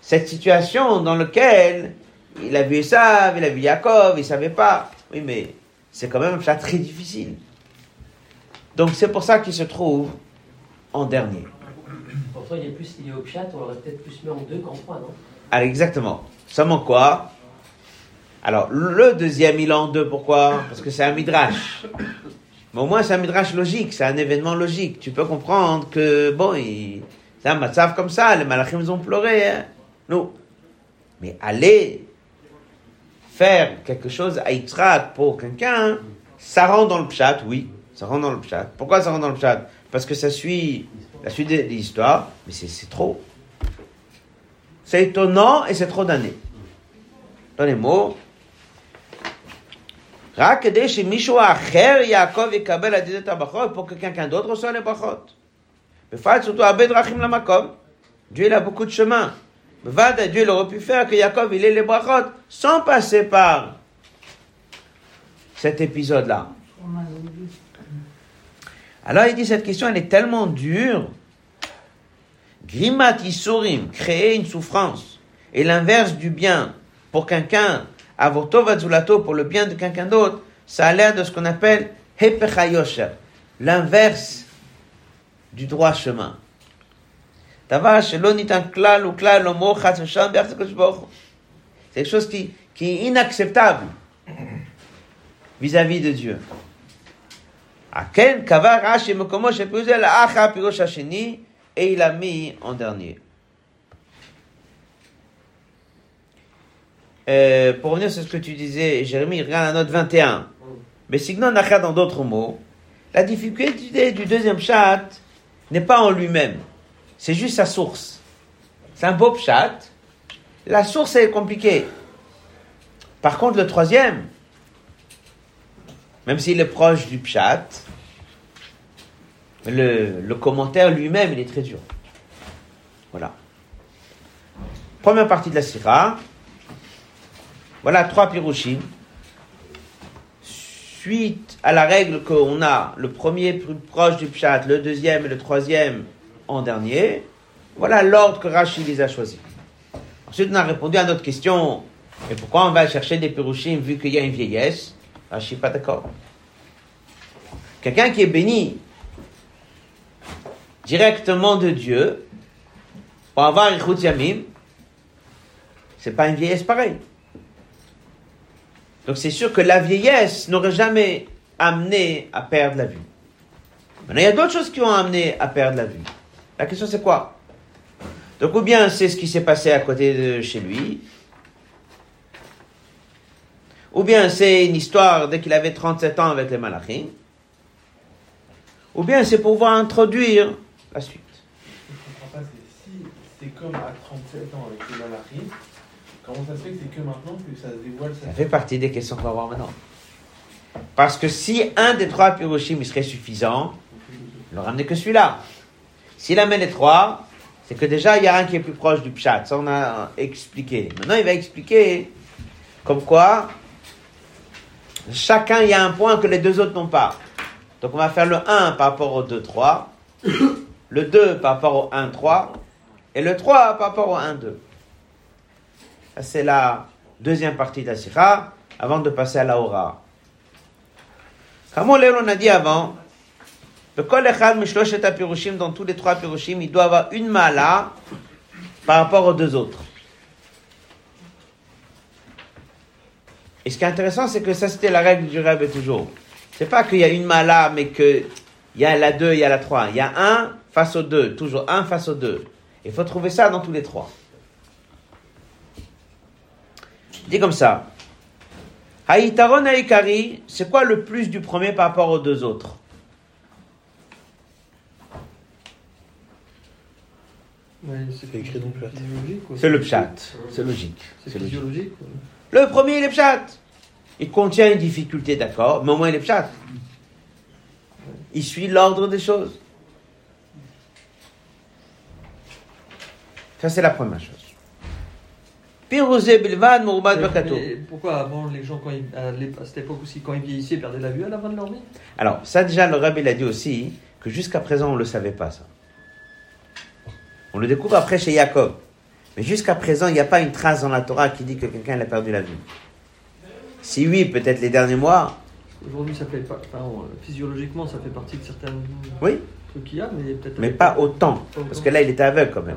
cette situation dans laquelle il a vu Esav, il a vu Yaakov, il ne savait pas. Oui, mais c'est quand même un pshat très difficile. Donc c'est pour ça qu'il se trouve en dernier. Pourtant, il est plus lié au chat, on l'aurait peut-être plus mis en deux qu'en trois, non? Alors exactement. Seulement quoi? Alors le deuxième il est en deux, pourquoi? Parce que c'est un midrash. Mais au moins c'est un midrash logique, c'est un événement logique. Tu peux comprendre que bon, il- c'est un matzav comme ça, les malachim ils ont pleuré. Hein? Non. Mais aller faire quelque chose à Yitzhak pour quelqu'un, ça rentre dans le pshat, oui, ça rentre dans le pshat. Pourquoi ça rentre dans le pshat Parce que ça suit la suite de de l'histoire, mais c'est c'est trop. C'est étonnant et c'est trop d'années. Dans les mots, רק כדי שמישהו אחר יעקב יקבל עתיד את הברכות, pour que quelqu'un d'autre reçoit les ברכות. בפרט surtout הרבה דרכים למקום. Dieu il a beaucoup de chemins. Vada, Dieu il aurait pu faire que Jacob il ait les brachot sans passer par cet épisode-là. Alors il dit cette question, elle est tellement dure. Grimat isurim, créer une souffrance, et l'inverse du bien pour quelqu'un, avorto vadzulato pour le bien de quelqu'un d'autre, ça a l'air de ce qu'on appelle hepechayosher, l'inverse du droit chemin. דבר שלא ניתן כלל וכלל לומר חס ושלום ביחס לקדוש ברוך הוא. C'est quelque chose qui, qui est inacceptable vis-à-vis de Dieu. כן קבע רש"י מקומו של פירוש זה לאחר הפירוש השני, et il a mis en dernier. Euh, pour revenir sur ce que tu disais, Jérémie, regarde la note 21. Mais sinon, Nachar, dans d'autres mots, la difficulté du deuxième chat n'est pas en lui-même. C'est juste sa source. C'est un beau chat. La source est compliquée. Par contre, le troisième, même s'il est proche du pshat, le, commentaire lui-même, il est très dur. Voilà. Première partie de la sira. Voilà trois pirouchim. Suite à la règle qu'on a, le premier plus proche du pshat, le deuxième et le troisième en dernier, voilà l'ordre que Rachid les a choisis. Ensuite, on a répondu à notre question, et pourquoi on va chercher des pirouchim vu qu'il y a une vieillesse? Rachid n'est pas d'accord. Quelqu'un qui est béni directement de Dieu, pour avoir un Yamim, c'est pas une vieillesse pareille. Donc c'est sûr que la vieillesse n'aurait jamais amené à perdre la vue. Maintenant, il y a d'autres choses qui ont amené à perdre la vue. La question c'est quoi? Donc ou bien c'est ce qui s'est passé à côté de chez lui, ou bien c'est une histoire dès qu'il avait 37 ans avec les malachim, ou bien c'est pour pouvoir introduire la suite. Je ne comprends pas, c'est si c'est comme à 37 ans avec les malachim, comment ça se fait que c'est que maintenant que ça se dévoile Ça fait partie des questions qu'on va voir maintenant. Parce que si un des trois piroshim serait suffisant, il ne ramener que celui-là. S'il amène les trois, c'est que déjà il y a un qui est plus proche du pshat. Ça on a expliqué. Maintenant il va expliquer comme quoi chacun il y a un point que les deux autres n'ont pas. Donc on va faire le 1 par rapport au 2, 3, le 2 par rapport au 1, 3, et le 3 par rapport au 1, 2. Ça, c'est la deuxième partie de la avant de passer à la aura. Comme on a dit avant, le kol echad mishloshet apirushim, dans tous les trois pirushim, il doit avoir une mala par rapport aux deux autres. Et ce qui est intéressant, c'est que ça, c'était la règle du rêve toujours. C'est pas qu'il y a une mala, mais qu'il y a la 2, il y a la 3. Il y a un face aux deux, toujours un face aux deux. Il faut trouver ça dans tous les trois. Dit comme ça. Haïtaron Haïkari, c'est quoi le plus du premier par rapport aux deux autres? Ouais, c'est écrit quoi. C'est le pshat. C'est logique. C'est logique. Le premier, il est pshat. Il contient une difficulté, d'accord, mais au moins il est pshat. Il suit l'ordre des choses. Ça, c'est la première chose. Pourquoi avant les gens, quand ils, à cette époque aussi, quand ils vieillissaient, ils perdaient la vue à la fin de leur vie? Alors, ça déjà, le rabbi l'a dit aussi, que jusqu'à présent, on ne le savait pas, ça. On le découvre après chez Jacob. Mais jusqu'à présent, il n'y a pas une trace dans la Torah qui dit que quelqu'un a perdu la vue. Si oui, peut-être les derniers mois, Aujourd'hui, ça fait pas. Enfin, euh, physiologiquement, ça fait partie de certains oui, trucs qu'il y a, mais peut-être. mais pas autant. Pas Parce que là, il était aveugle quand même.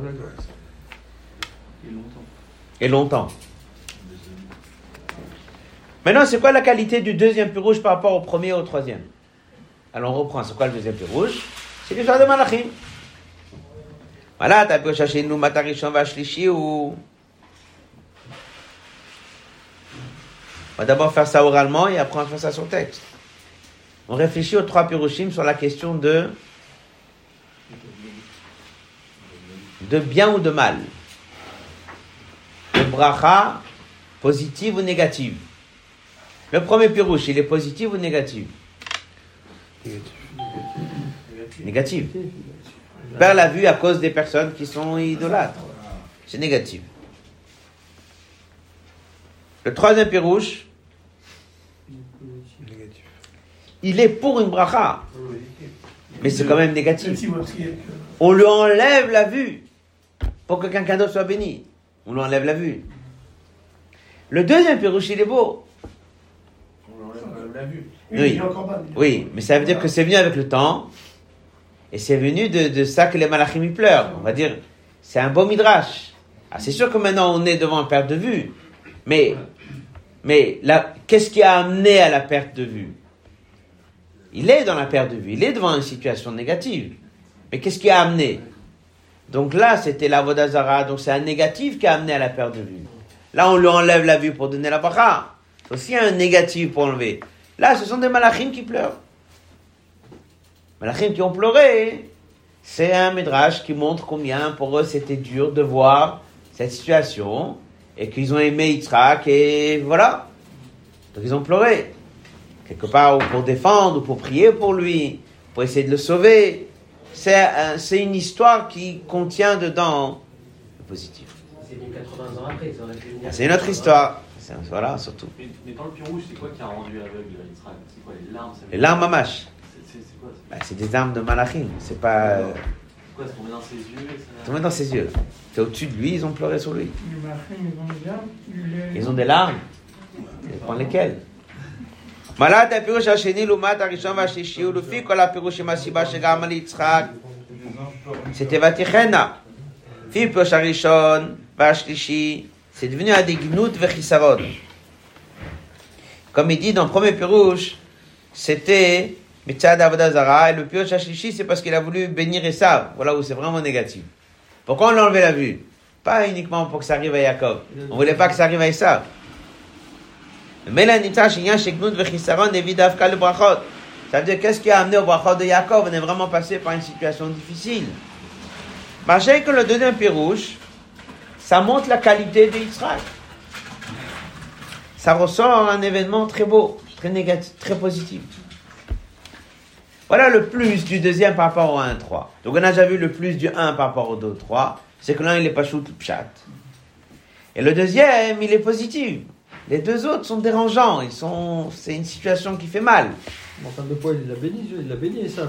Et longtemps. Et longtemps. Maintenant, c'est quoi la qualité du deuxième plus rouge par rapport au premier et au troisième? Alors, on reprend. C'est quoi le deuxième plus rouge? C'est l'histoire de Malachim. Voilà, t'as pu chercher nous, Matarishon, Vashlishi ou? On va d'abord faire ça oralement et après on va faire ça sur texte. On réfléchit aux trois pirushim sur la question de. de bien ou de mal. De bracha, positive ou négative. Le premier pirouche, il est positif ou négatif Négatif. Perd la vue à cause des personnes qui sont idolâtres. C'est négatif. Le troisième pirouche, il est pour une bracha, mais c'est quand même négatif. On lui enlève la vue pour que quelqu'un d'autre soit béni. On lui enlève la vue. Le deuxième Pérouche, il est beau. On l'enlève, on l'a vu. oui. Oui, mais ça veut dire que c'est venu avec le temps. Et c'est venu de, de ça que les malachim pleurent. On va dire, c'est un beau midrash. Ah, c'est sûr que maintenant on est devant un perte de vue. Mais, mais qu'est-ce qui a amené à la perte de vue? Il est dans la perte de vue. Il est devant une situation négative. Mais qu'est-ce qui a amené? Donc là, c'était la Vodazara. Donc c'est un négatif qui a amené à la perte de vue. Là, on lui enlève la vue pour donner la bracha. C'est aussi un négatif pour enlever. Là, ce sont des malachim qui pleurent. Malachim qui ont pleuré, c'est un midrash qui montre combien pour eux c'était dur de voir cette situation et qu'ils ont aimé Yitzhak et voilà. Donc ils ont pleuré. Quelque part ou pour défendre ou pour prier pour lui, pour essayer de le sauver. C'est un- c'est une histoire qui contient dedans le positif. C'est venu 80 ans après, ça aurait pu venir. C'est une autre histoire. C'est- Voilà, surtout. Mais, mais dans le pion rouge, c'est quoi qui a rendu aveugle Yitzhak? C'est quoi les larmes Les larmes mamash, C'est c'est- c'est quoi C'est bah, c'est des armes de malachim. C'est pas. euh, c'est quoi C'est tombé dans ses yeux et ça- Tombé dans ses yeux. C'est au-dessus de lui, ils ont pleuré sur lui. Les Malachim, ils ont des larmes, les- Ils ont des larmes. Ça dépend lesquelles. מלאת הפירוש השני לעומת הראשון והשלישי ולפי כל הפירוש עם הסיבה שגם על יצחק c'était ותיכנה. לפי הפירוש הראשון והשלישי c'est devenu un des gnout vechisaron. Comme il dit dans le premier pirouche, c'était et le pirouche Hashlishi, c'est parce qu'il a voulu bénir Esav. Voilà où c'est vraiment négatif. Pourquoi on l'a enlevé la vue? Pas uniquement pour que ça arrive à Jacob. On voulait pas que ça arrive à Esav. Mais là, Nitsa, Shinyan, Sheknout, Vechisaron, Evid, Avka, le Brachot. Ça veut dire, qu'est-ce qui a amené au Brachot de Jacob On est vraiment passé par une situation difficile. Marché que le deuxième pirouche, ça montre la qualité de Yitzhak. Ça ressort un événement très beau, très négatif, très positif. Voilà le plus du deuxième par rapport au 1-3. Donc on a déjà vu le plus du 1 par rapport au 2-3. C'est que l'un il est pas chou pchat. Et le deuxième, il est positif. Les deux autres sont dérangeants. Ils sont, c'est une situation qui fait mal. En termes de poids, il l'a béni, il l'a béni, ça.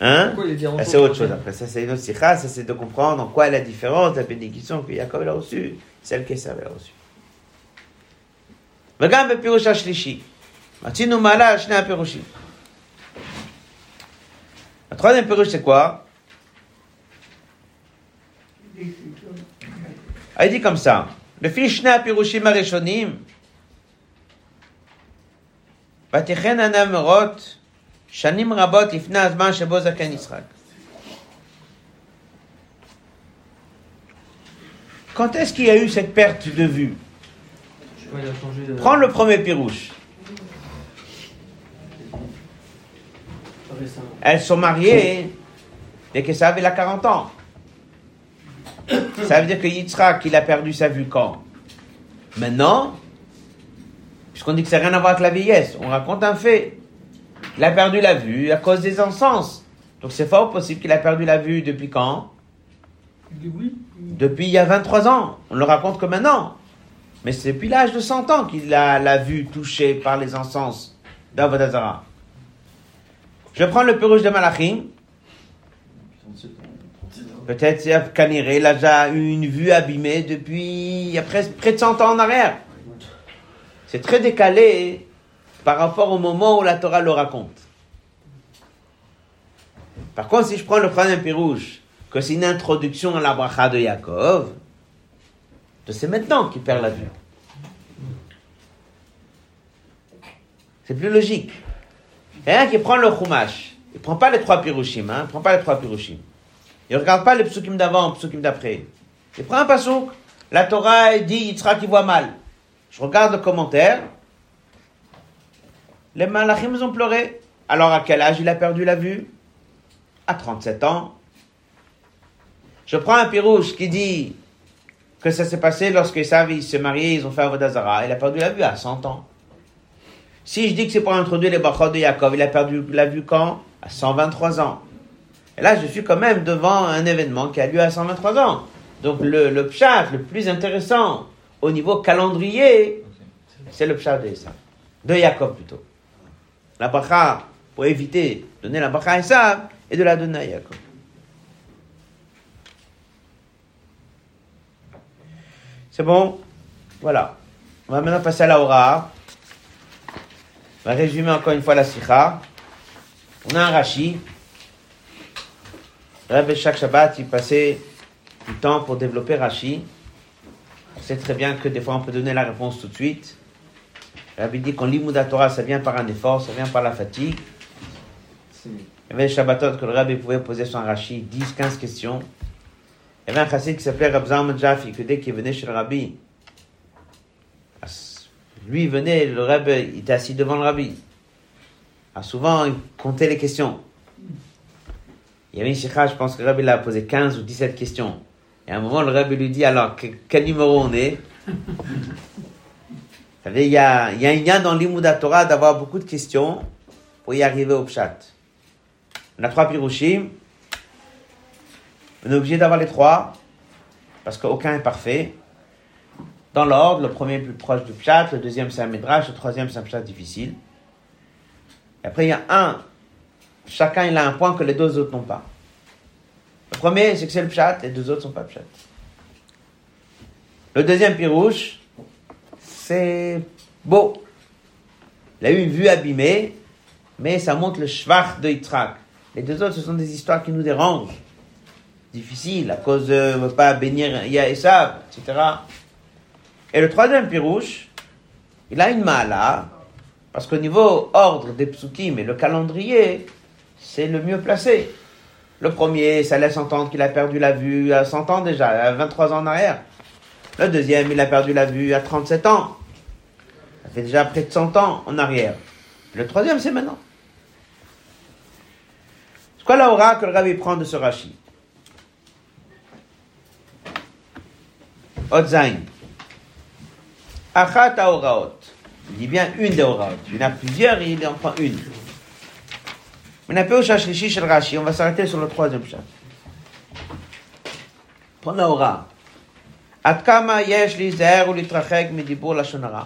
Hein? Pourquoi il est dérangeant Là, c'est autre chose. Après ça, c'est une autre sikha. Ça, c'est de comprendre en quoi est la différence de la bénédiction que Jacob a reçue, celle qu'Esav a reçue. וגם בפירוש השלישי. רצינו מעלה על שני הפירושים. Le troisième pirouche, c'est quoi Ah, Il dit comme ça. לפי שני הפירושים הראשונים, ותכן הנמרות שנים רבות לפני הזמן שבו זקן יצחק. Quand est-ce qu'il y a eu cette perte de vue Je sais pas, il a changé. de- Prends le premier pirouche. Elles sont mariées dès que ça avait la 40 ans. Ça veut dire que Yitzhak, il a perdu sa vue quand? Maintenant, puisqu'on dit que ça n'a rien à voir avec la vieillesse, on raconte un fait. Il a perdu la vue à cause des encens. Donc c'est fort possible qu'il a perdu la vue depuis quand? Depuis il y a 23 ans. On le raconte que maintenant. Mais c'est depuis l'âge de 100 ans qu'il a la vue touchée par les encens d'Avodazara. Je prends le pirouge de Malachim. 37 ans. Peut-être c'est Kaniré, déjà eu une vue abîmée depuis près de 100 ans en arrière. C'est très décalé par rapport au moment où la Torah le raconte. Par contre, si je prends le troisième pirouche, que c'est une introduction à la bracha de Yaakov, c'est maintenant qu'il perd la vue. C'est plus logique. Il y a un qui prend le chumash, il prend pas les trois pirouchim, hein, il prend pas les trois pirouchim. Il regarde pas les psukim d'avant, les psukim d'après. Il prend un pasouk. La Torah elle dit Yitzhak il voit mal. Je regarde le commentaire. Les malachim ont pleuré. Alors à quel âge il a perdu la vue? À 37 ans. Je prends un pirouche qui dit que ça s'est passé lorsque Savi se marié, ils ont fait Avodazara. Il a perdu la vue à 100 ans. Si je dis que c'est pour introduire les brachot de Yaakov, il a perdu la vue quand? À 123 ans. Et là, je suis quand même devant un événement qui a lieu à 123 ans. Donc le, le le plus intéressant au niveau calendrier, c'est le pshat de Esav. De Jacob plutôt. la bracha, pour éviter de donner la bracha à Esav, et de la donner à Yaakov. C'est bon? Voilà. On va maintenant passer à la Hora. Va résumer encore une fois la Sikha. On a un Rashi. Rabbi chaque Shabbat, il passait du temps pour développer Rashi. On sait très bien que des fois on peut donner la réponse tout de suite. Rabbi dit qu'en l'Imouda Torah, ça vient par un effort, ça vient par la fatigue. Il y avait les Shabbatot que le Rabbi pouvait poser un Rashi 10, 15 questions. Il y avait un chassid qui s'appelait Rabzam Jaffi, que dès qu'il venait chez le Rabbi, lui venait, le Rabbi, il était assis devant le Rabbi. Ah, souvent, il comptait les questions. Il y avait une sikha, je pense que le Rabbi l'a posé 15 ou 17 questions. Et à un moment, le Rabbi lui dit, alors, que- quel numéro on est? Vous savez, il y a, y a un lien dans l'Imouda Torah d'avoir beaucoup de questions pour y arriver au Pshat. On a trois pirushim. On est obligé d'avoir les trois, parce qu'aucun est parfait. Dans l'ordre, le premier est plus proche du Pshat, le deuxième c'est un Midrash, le troisième c'est un Pshat difficile. Et après, il y a un, chacun il a un point que les deux autres n'ont pas. Le premier, c'est que c'est le Pshat, les deux autres sont pas Pshat. Le deuxième pirouche, c'est beau. Il a eu une vue abîmée, mais ça montre le schwach de Yitzhak. Les deux autres, ce sont des histoires qui nous dérangent. Difficiles, à cause de ne pas bénir Yaesav, etc. Et le troisième pirouche, il a une mala, parce qu'au niveau ordre des psukim et le calendrier, c'est le mieux placé. Le premier, ça laisse entendre qu'il a perdu la vue à 100 ans déjà, à 23 ans en arrière. Le deuxième, il a perdu la vue à 37 ans. Ça fait déjà près de 100 ans en arrière. Le troisième, c'est maintenant. C'est quoi la aura que le rabbi prend de ce Rashi Otzain. Achat haoraot. Il dit bien une des oraot. Il y en a plusieurs, il en prend une. On a peu au shashlishi shel Rashi. On va s'arrêter sur le troisième chat. Prends la aura. עד כמה יש להיזהר ולהתרחק מדיבור לשון הרע.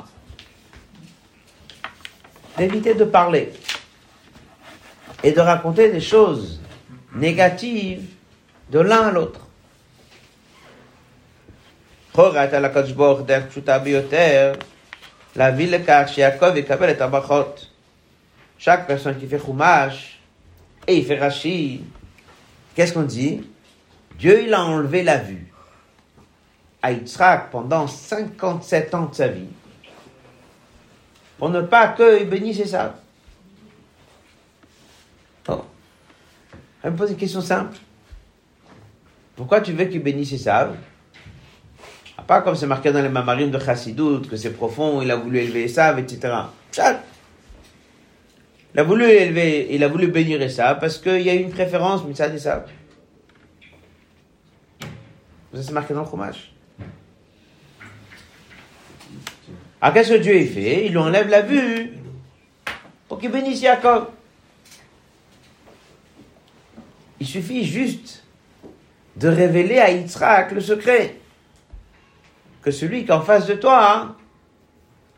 D'éviter de parler et de raconter des choses négatives de l'un à l'autre. חורת על הקדוש ברוך הוא דרך פשוטה ביותר, להביא לכך שיעקב יקבל את הברכות. Chaque personne qui fait chumash et il fait Rashi, qu'est-ce qu'on dit Dieu, il a enlevé la vue à Yitzhak pendant 57 ans de sa vie pour ne pas qu'il bénisse et ça. Oh. Elle me pose une question simple. Pourquoi tu veux qu'il bénisse et savent Pas comme c'est marqué dans les mamarim de Chassidut, que c'est profond, il a voulu élever Esav, etc. Il a voulu élever, il a voulu bénir Esav parce qu'il y a une préférence, mais ça. Ça, c'est marqué dans le Chumash. Alors qu'est-ce que Dieu a fait Il lui enlève la vue pour qu'il bénisse Jacob. Il suffit juste de révéler à Yitzhak le secret. Que celui qui est en face de toi, hein,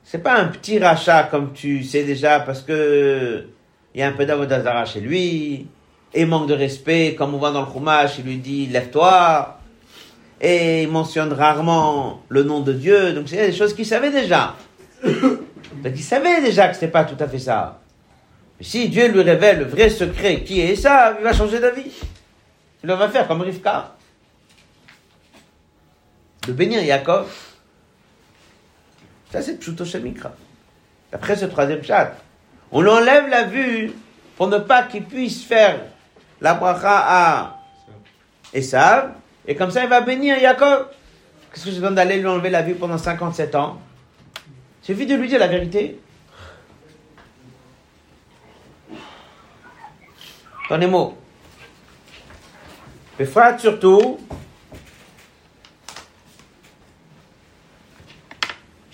c'est pas un petit rachat comme tu sais déjà parce que il y a un peu d'avodazara chez lui, et manque de respect, comme on voit dans le Chumash, il lui dit lève-toi, et il mentionne rarement le nom de Dieu, donc c'est des choses qu'il savait déjà. *coughs* Donc il savait déjà que c'était pas tout à fait ça. Mais si Dieu lui révèle le vrai secret qui est ça, il va changer d'avis. Il va faire comme Rivka. De bénir Yaakov. Ça c'est Pshuto Shemikra. Après ce troisième chat, on lui enlève la vue pour ne pas qu'il puisse faire la bracha à Esav, et comme ça il va bénir Yaakov. Qu'est-ce que je donne d'aller lui enlever la vue pendant 57 ans? Il suffit de lui dire la vérité. Dans les mots. Befrat surtout,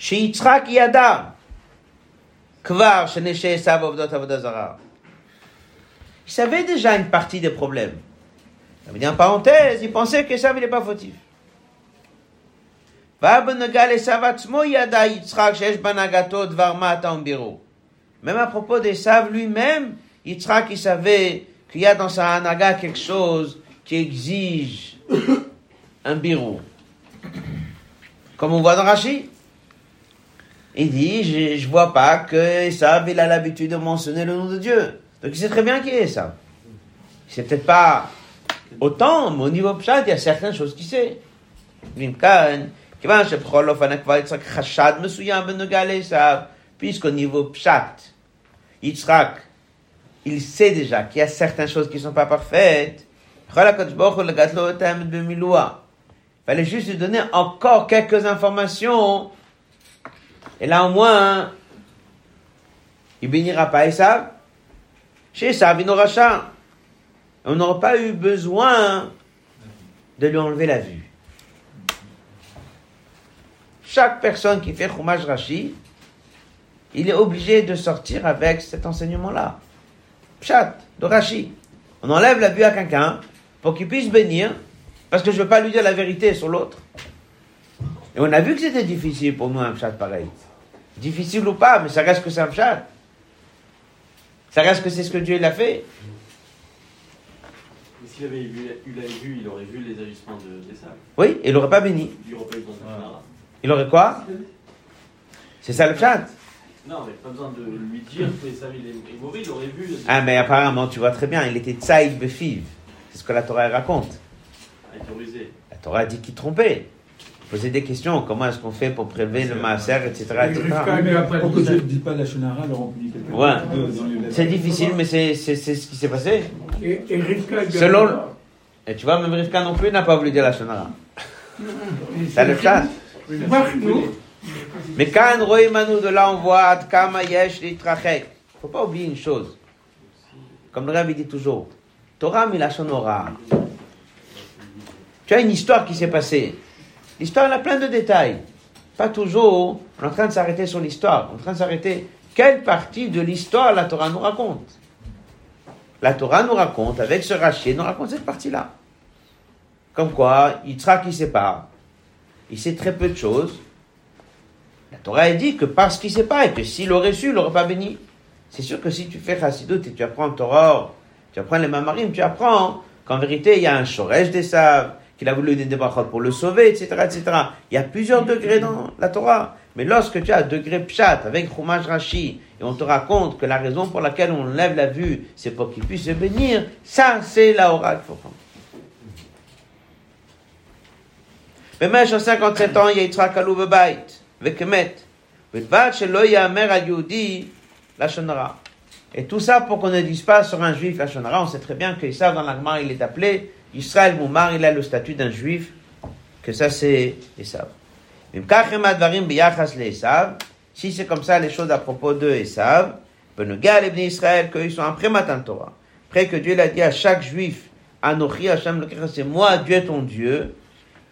שיצחק ידע כבר שנשי עשיו עובדות עבודה זרה. Il savait déjà une partie des problèmes. Ça veut dire en parenthèse, il pensait que ça, il n'est pas fautif. ובנגע לעשו עצמו ידע יצחק שיש בהנהגתו דבר מה אתה ובירו. même à propos des sables lui-même, Yitzhak, il savait qu'il y a dans sa anaga quelque chose qui exige un birou. Comme on voit dans Rashi. Il dit, je, je vois pas que Esav, il a l'habitude de mentionner le nom de Dieu. Donc il sait très bien qui est Esav. Il sait peut-être pas autant, mais au niveau pshat, il y a certaines choses qu'il sait. Ben puisqu'au niveau pshat, Yitzhak, il sait déjà qu'il y a certaines choses qui ne sont pas parfaites. Il fallait juste lui donner encore quelques informations et là au moins, il bénira pas Esav. Chez Esav, il n'aura. On n'aura pas eu besoin de lui enlever la vue. Chaque personne qui fait Chumash Rashi, il est obligé de sortir avec cet enseignement-là. Pshat, de Rashi. On enlève la vue à quelqu'un pour qu'il puisse bénir, parce que je ne veux pas lui dire la vérité sur l'autre. Et on a vu que c'était difficile pour nous un pshat pareil. Difficile ou pas, mais ça reste que c'est un pshat. Ça reste que c'est ce que Dieu l'a fait. Mais s'il avait eu, la vue, il aurait vu les agissements de, des sables. Oui, et il n'aurait pas béni. Il aurait pas eu. Il quoi C'est ça le pshat. Non, mais pas besoin de lui dire que les sables est, mauvais, il aurait vu. Ah, mais apparemment, tu vois très bien, il était tsaïd befiv. C'est ce que la Torah raconte. La Torah dit qu'il trompait. Poser des questions, comment est-ce qu'on fait pour prélever le maaser, etc. Et etc. Dit tu ça. ne dis pas la Shonara, alors on quelque Ouais. C'est difficile, mais c'est c'est- c'est ce qui s'est passé. Et, et Rivka Selon- Et tu vois, même Rivka non plus n'a pas voulu dire la Shonara. *laughs* Et C'est le chat. Marque-nous. Mais quand Roïmanou de là, on voit Ad Kama Yesh Litrachek. Faut pas oublier une chose. Comme le Rabbi dit toujours, Torah Milachonora. Tu as une histoire qui s'est passée. L'histoire, a plein de détails. Pas toujours, on est en train de s'arrêter sur l'histoire. On est en train de s'arrêter. Quelle partie de l'histoire la Torah nous raconte La Torah nous raconte, avec ce rachet, nous raconte cette partie-là. Comme quoi, Yitzhak, il sait pas. Il sait très peu de choses. La Torah elle dit que parce qu'il sait pas et que s'il aurait su, il n'aurait pas béni. C'est sûr que si tu fais Chassidut et tu apprends Torah, tu apprends les Mamarim, tu apprends qu'en vérité, il y a un Shoresh des sables, qu'il a voulu des brachot pour le sauver, etc., etc. Il y a plusieurs degrés dans la Torah. Mais lorsque tu as degré pshat avec Chumash Rashi, et on te raconte que la raison pour laquelle on lève la vue, c'est pour qu'il puisse se bénir, ça, c'est la aura qu'il faut prendre. 57 ans, Yitzhak Yehudi, Et tout ça pour qu'on ne dise pas sur un juif Lachonara. On sait très bien que ça, dans l'Agmar, il est appelé Israël Moumar, il a le statut d'un juif, que ça c'est Esav. Si c'est comme ça les choses à propos de Esav, Benogal et Israël, qu'ils sont après Matan Torah. Après que Dieu l'a dit à chaque juif, Anochi Hashem Lokecha, c'est moi Dieu ton Dieu.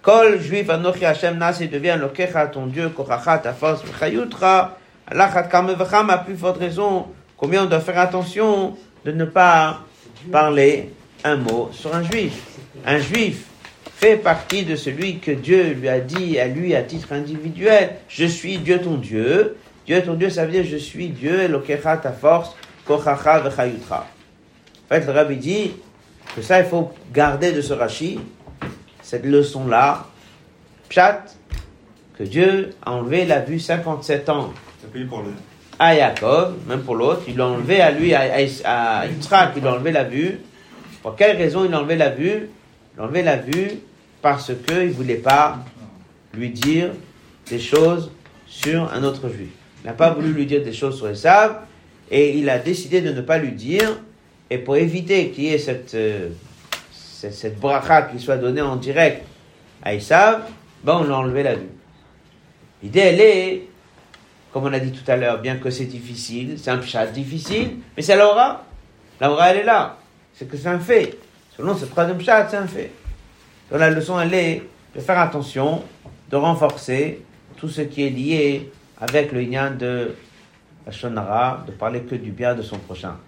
Kol juif Anochi Hashem Nasi devient Lokecha ton Dieu, Kochacha ta force, Vechayutra, Alachat Kame Vecham, à plus forte raison, combien on doit faire attention de ne pas parler un mot sur un juif. Un juif fait partie de celui que Dieu lui a dit à lui à titre individuel, je suis Dieu ton Dieu. Dieu ton Dieu, ça veut dire je suis Dieu, Elokecha ta force, Kochacha vechayutra. En fait, le rabbi dit que ça, il faut garder de ce Rashi, cette leçon-là, Pshat, que Dieu a enlevé la vue 57 ans à Yaakov, même pour l'autre, il l'a enlevé à lui, à, à, à Yitzhak, il a enlevé la vue. Pour quelle raison il a enlevé la vue? Il a enlevé la vue parce qu'il ne voulait pas lui dire des choses sur un autre juif. Il n'a pas voulu lui dire des choses sur Esav et il a décidé de ne pas lui dire. Et pour éviter qu'il y ait cette, euh, cette, cette bracha qui soit donnée en direct à Esav, ben on l'a enlevé la vue. L'idée, elle est comme on a dit tout à l'heure, bien que c'est difficile, c'est un pshat difficile, mais c'est l'aura. L'aura, elle est là. C'est que c'est un fait. Selon ce troisième pshat, c'est un fait. Donc la leçon, elle est de faire attention, de renforcer tout ce qui est lié avec le lien de la Shonara, de parler que du bien de son prochain.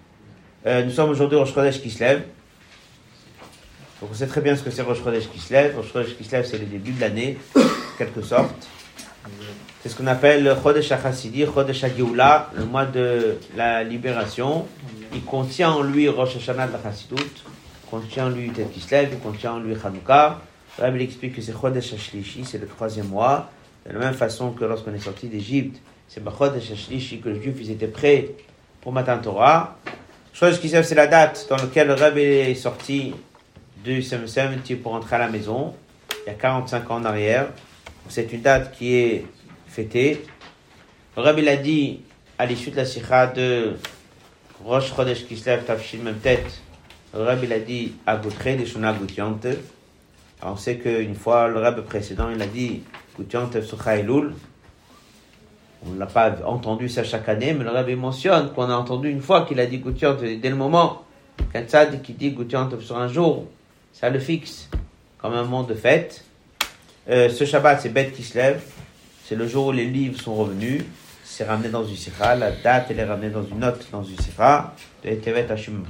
Euh, nous sommes aujourd'hui au Rosh qui se lève. Donc on sait très bien ce que c'est Rosh Chodesh qui se lève. Rosh Chodesh qui se lève, c'est le début de l'année, en quelque sorte. C'est ce qu'on appelle le Chodesh HaChassidi, Chodesh HaGeoula, le mois de la libération. Il contient en lui Rosh Hashanah de la Chassidut, contient en lui Tet Kislev, contient en lui Hanouka. Le Rabbi il explique que c'est Chodesh HaShlishi, c'est le troisième mois. De la même façon que lorsqu'on est sorti d'Égypte, c'est Chodesh HaShlishi que les Juifs ils étaient prêts pour Matan Torah. Chodesh Kislev, c'est la date dans laquelle le Rabbi est sorti du Sem pour entrer à la maison, il y a 45 ans en arrière. C'est une date qui est fêtée. Le Rabbi l'a dit à l'issue de la sikha de Rosh Chodesh Kislev Tafshil même tête. Le Rabbi l'a dit à Goutre, les Shuna Goutiantev. Alors on sait qu'une fois, le Rabbi précédent, il a dit Goutiantev Sucha Elul. On ne l'a pas entendu ça chaque année, mais le Rabbi mentionne qu'on a entendu une fois qu'il a dit Goutiantev dès le moment qu'un tzad qui dit Goutiantev sur un jour, ça le fixe comme un moment de fête. Euh, ce Shabbat, c'est Beth lève. C'est le jour où les livres sont revenus. C'est ramené dans une sikha. La date, elle est ramenée dans une note, dans une sikha. De Etevet Hashim.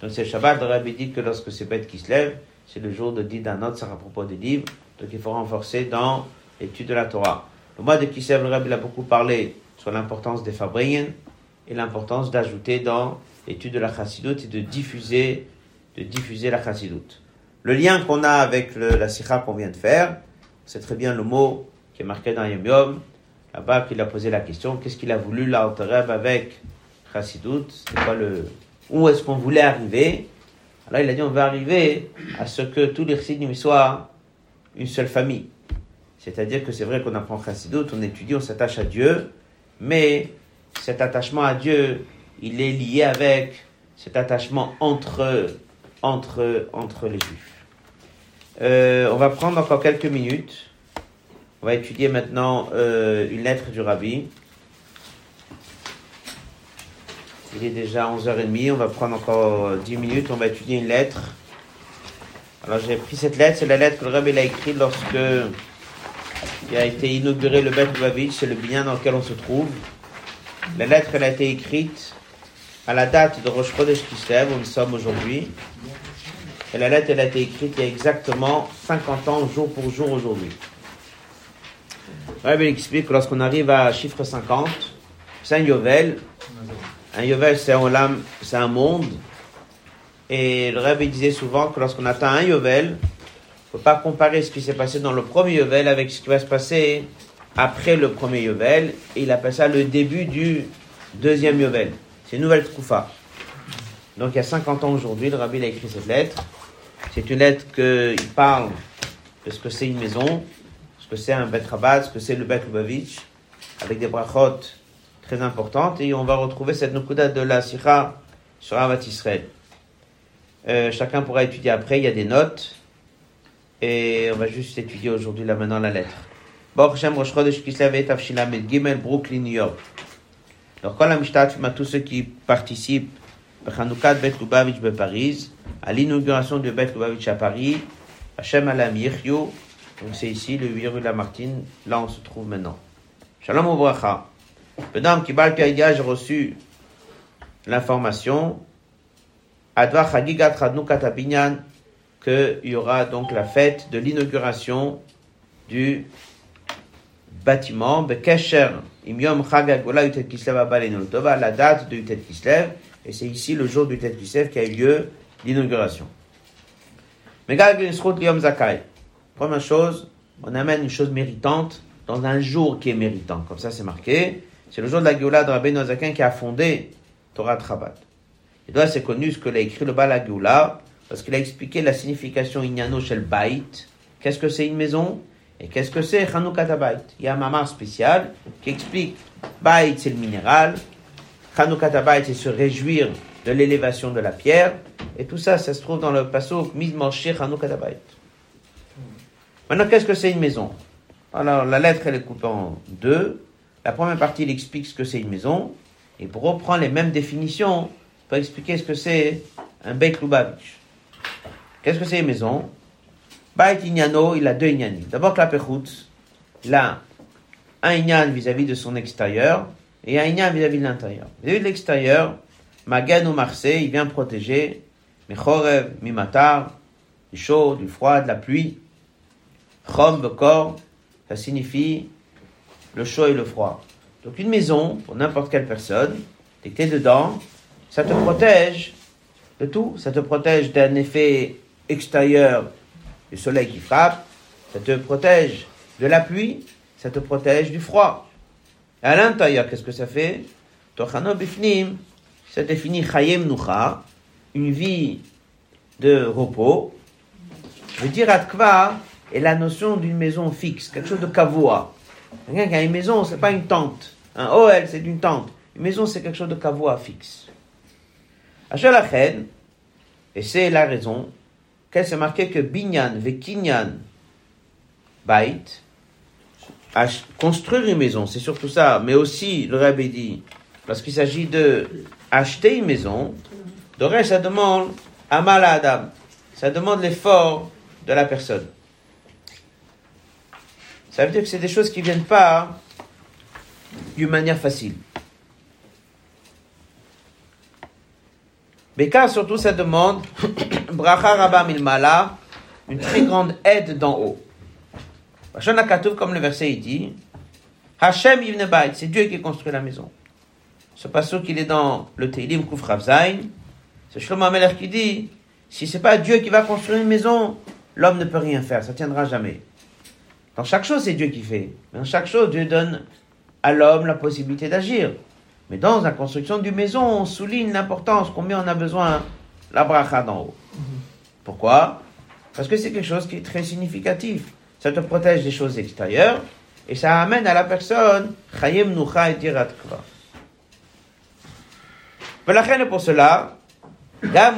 Donc c'est le Shabbat. Le Rabbi dit que lorsque c'est Beth qui se lève, c'est le jour de Didanot, ça à propos des livres. Donc il faut renforcer dans l'étude de la Torah. Le mois de Kislev, le Rabbi a beaucoup parlé sur l'importance des Fabrien et l'importance d'ajouter dans l'étude de la Chassidut et de diffuser, de diffuser la Chassidut. Le lien qu'on a avec la sikha qu'on vient de faire, c'est très bien le mot qui est marqué dans Yom Yom, là-bas qu'il a posé la question, qu'est-ce qu'il a voulu l'Altereb avec Chassidut, quoi le, où est-ce qu'on voulait arriver? Alors il a dit on va arriver à ce que tous les chassidim soient une seule famille. C'est-à-dire que c'est vrai qu'on apprend Chassidut, on étudie, on s'attache à Dieu, mais cet attachement à Dieu, il est lié avec cet attachement entre, entre, entre les Juifs. Euh, on va prendre encore quelques minutes. On va étudier maintenant euh, une lettre du Rabbi. Il est déjà 11h30, on va prendre encore 10 minutes, on va étudier une lettre. Alors j'ai pris cette lettre, c'est la lettre que le Rabbi a écrite lorsque il a été inauguré le Beth Lubavitch, c'est le bien dans lequel on se trouve. La lettre, elle a été écrite à la date de Rosh Chodesh Kislev, où nous sommes aujourd'hui. Et la lettre, elle a été écrite il y a exactement 50 ans, jour pour jour aujourd'hui. Le Rabbi explique que lorsqu'on arrive à chiffre 50, c'est un Yovel. Un Yovel, c'est un c'est un monde. Et le Rabbi disait souvent que lorsqu'on atteint un Yovel, faut pas comparer ce qui s'est passé dans le premier Yovel avec ce qui va se passer après le premier Yovel. Et il appelle ça le début du deuxième Yovel. C'est une nouvelle Troufa. Donc il y a 50 ans aujourd'hui, le Rabbi a écrit cette lettre. C'est une lettre qu'il parle de ce que c'est une maison, que c'est un Bet Rabat, ce que c'est le Bet Lubavitch, avec des brachot très importantes. Et on va retrouver cette nukuda de la Sikha sur Avat Israël. Euh, chacun pourra étudier après, il y a des notes. Et on va juste étudier aujourd'hui là maintenant la lettre. Med Gimel Brooklyn, New York. Donc, quand la à tous ceux qui participent Chanukah Bet Lubavitch de Paris, à l'inauguration de Bet Lubavitch à Paris, Hashem Alam Yiryu, donc c'est ici, le 8 rue Lamartine, là on se trouve maintenant. Shalom Obracha. Madame Kibal j'ai reçu l'information, qu'il y aura donc la fête de l'inauguration du bâtiment, Bekesher, la date de Utet Kislev, et c'est ici le jour du Utet Kislev qui a eu lieu l'inauguration. Première chose, on amène une chose méritante dans un jour qui est méritant. Comme ça, c'est marqué. C'est le jour de la Géoula de Rabbi Nozakin qui a fondé Torah Trabat. Et là, c'est connu ce que l'a écrit le Bala Géoula, parce qu'il a expliqué la signification Inyano Shel Bait. Qu'est-ce que c'est une maison? Et qu'est-ce que c'est Chanukah Bait? Il y a un mamar spécial qui explique Bait, c'est le minéral. Chanukah Bait, c'est se réjouir de l'élévation de la pierre. Et tout ça, ça se trouve dans le pasuk Mizmorshir Chanukah Bait. Maintenant, qu'est-ce que c'est une maison? Alors, la lettre, elle est coupée en deux. La première partie, il explique ce que c'est une maison. Et pour reprendre les mêmes définitions, pour expliquer ce que c'est un Beit Lubavitch. Qu'est-ce que c'est une maison? Beit Inyano, il a deux Inyanim. D'abord, la Pechut, il a un Inyan vis-à-vis de son extérieur et un Inyan vis-à-vis de l'intérieur. Vis-à-vis de l'extérieur, Magan ou Marseille, il vient protéger Mechorev, Mimatar, du chaud, du froid, de la pluie. Chom, Bekor, ça signifie le chaud et le froid. Donc une maison, pour n'importe quelle personne, dès que tu es dedans, ça te protège de tout. Ça te protège d'un effet extérieur du soleil qui frappe, ça te protège de la pluie, ça te protège du froid. Et à l'intérieur, qu'est-ce que ça fait? Tochano bifnim, ça définit chayem nucha, une vie de repos. Le dire atkva est la notion d'une maison fixe, quelque chose de kavoa. Quelqu'un qui a une maison, c'est pas une tente. Un OL, c'est une tente. Une maison, c'est quelque chose de kavoa fixe. Achalachen, et c'est la raison, qu'elle s'est marqué que binyan vekinyan bait, construire une maison, c'est surtout ça, mais aussi, le rabbi dit, parce qu'il s'agit de acheter une maison, Doré, ça demande amal Adam, ça demande l'effort de la personne. Ça veut dire que c'est des choses qui viennent pas d'une manière facile. Béka, surtout, ça demande *coughs* bracha rabba milmala, une très grande aide d'en haut. Comme le verset il dit, Hashem Yivne Bait, c'est Dieu qui construit la maison. Ce passage qu'il est dans le Teilim Kuf Rav Zayin, c'est Shlomo Ameler qui dit, si c'est pas Dieu qui va construire une maison, l'homme ne peut rien faire, ça tiendra jamais. Dans chaque chose, c'est Dieu qui fait. Mais dans chaque chose, Dieu donne à l'homme la possibilité d'agir. Mais dans la construction d'une maison, on souligne l'importance, combien on a besoin la bracha d'en haut. Pourquoi? Parce que c'est quelque chose qui est très significatif. Ça te protège des choses extérieures et ça amène à la personne chayem nucha et dirat kva. Pour cela,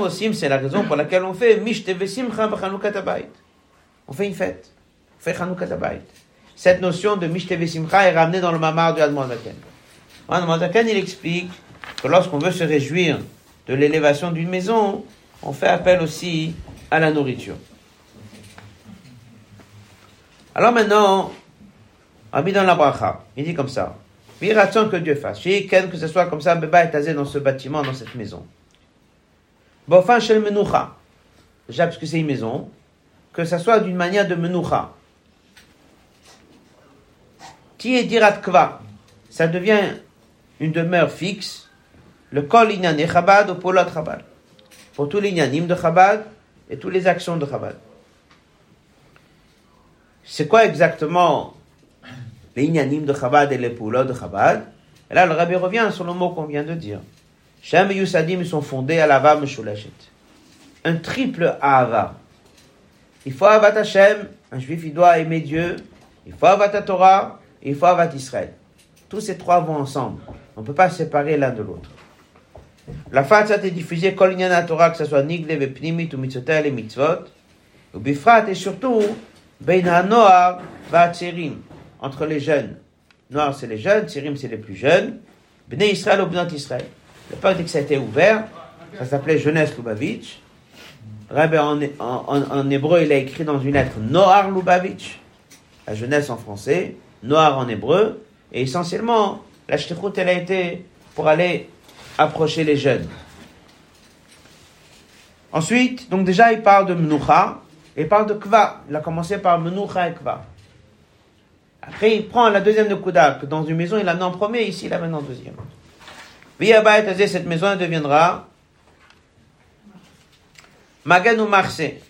Osim, c'est la raison pour laquelle on fait Mishteve Simcha b'Chanoukat Habayit. On fait une fête. Fait. Cette notion de Mishteve Simcha est ramenée dans le mamar du Admon Zaken. Il explique que lorsqu'on veut se réjouir de l'élévation d'une maison, on fait appel aussi à la nourriture. Alors maintenant, mis dans la bracha. Il dit comme ça. Viraton que Dieu fasse. Que ce soit comme ça, Beba est asé dans ce bâtiment, dans cette maison. Bofan shel menoucha. Déjà, parce que c'est une maison, que ça soit d'une manière de menoucha. Ti et dirat kva. Ça devient une demeure fixe. Le kol inyan et chabad au polot chabad. Pour tous les inyanim de chabad et toutes les actions de chabad. C'est quoi exactement les inyanim de chabad et les polot de chabad? Là, le rabbi revient sur le mot qu'on vient de dire. Shem et Yusadim sont fondés à l'ava Meshulashet. Un triple Ahava. Il faut Avat Hashem, un juif il doit aimer Dieu, il faut Avat Torah, et il faut Avat Israël. Tous ces trois vont ensemble. On ne peut pas séparer l'un de l'autre. La fatzat est diffusée kol inyan Torah, que ce soit Nigle, Vepnimit ou Mitzotel et Mitzvot, ou Bifrat et surtout Bein HaNoar Vatserim, entre les jeunes. Noir c'est les jeunes, Tserim c'est les plus jeunes, Bnei Israël ou Bnot Israël. Le peuple, dès que ça a été ouvert, ça s'appelait Jeunesse Lubavitch. Rabbi, en, en, en, hébreu, il a écrit dans une lettre Noar Lubavitch, la jeunesse en français, Noar en hébreu, et essentiellement, la shtichut, elle a été pour aller approcher les jeunes. Ensuite, donc déjà, il parle de Menoucha, et il parle de Kva. Il a commencé par Menoucha et Kva. Après, il prend la deuxième de Kuda, que dans une maison, il l'a mis en premier, ici, il l'a mis en deuxième. Viabayt cette maison elle deviendra Magan ou Marseille,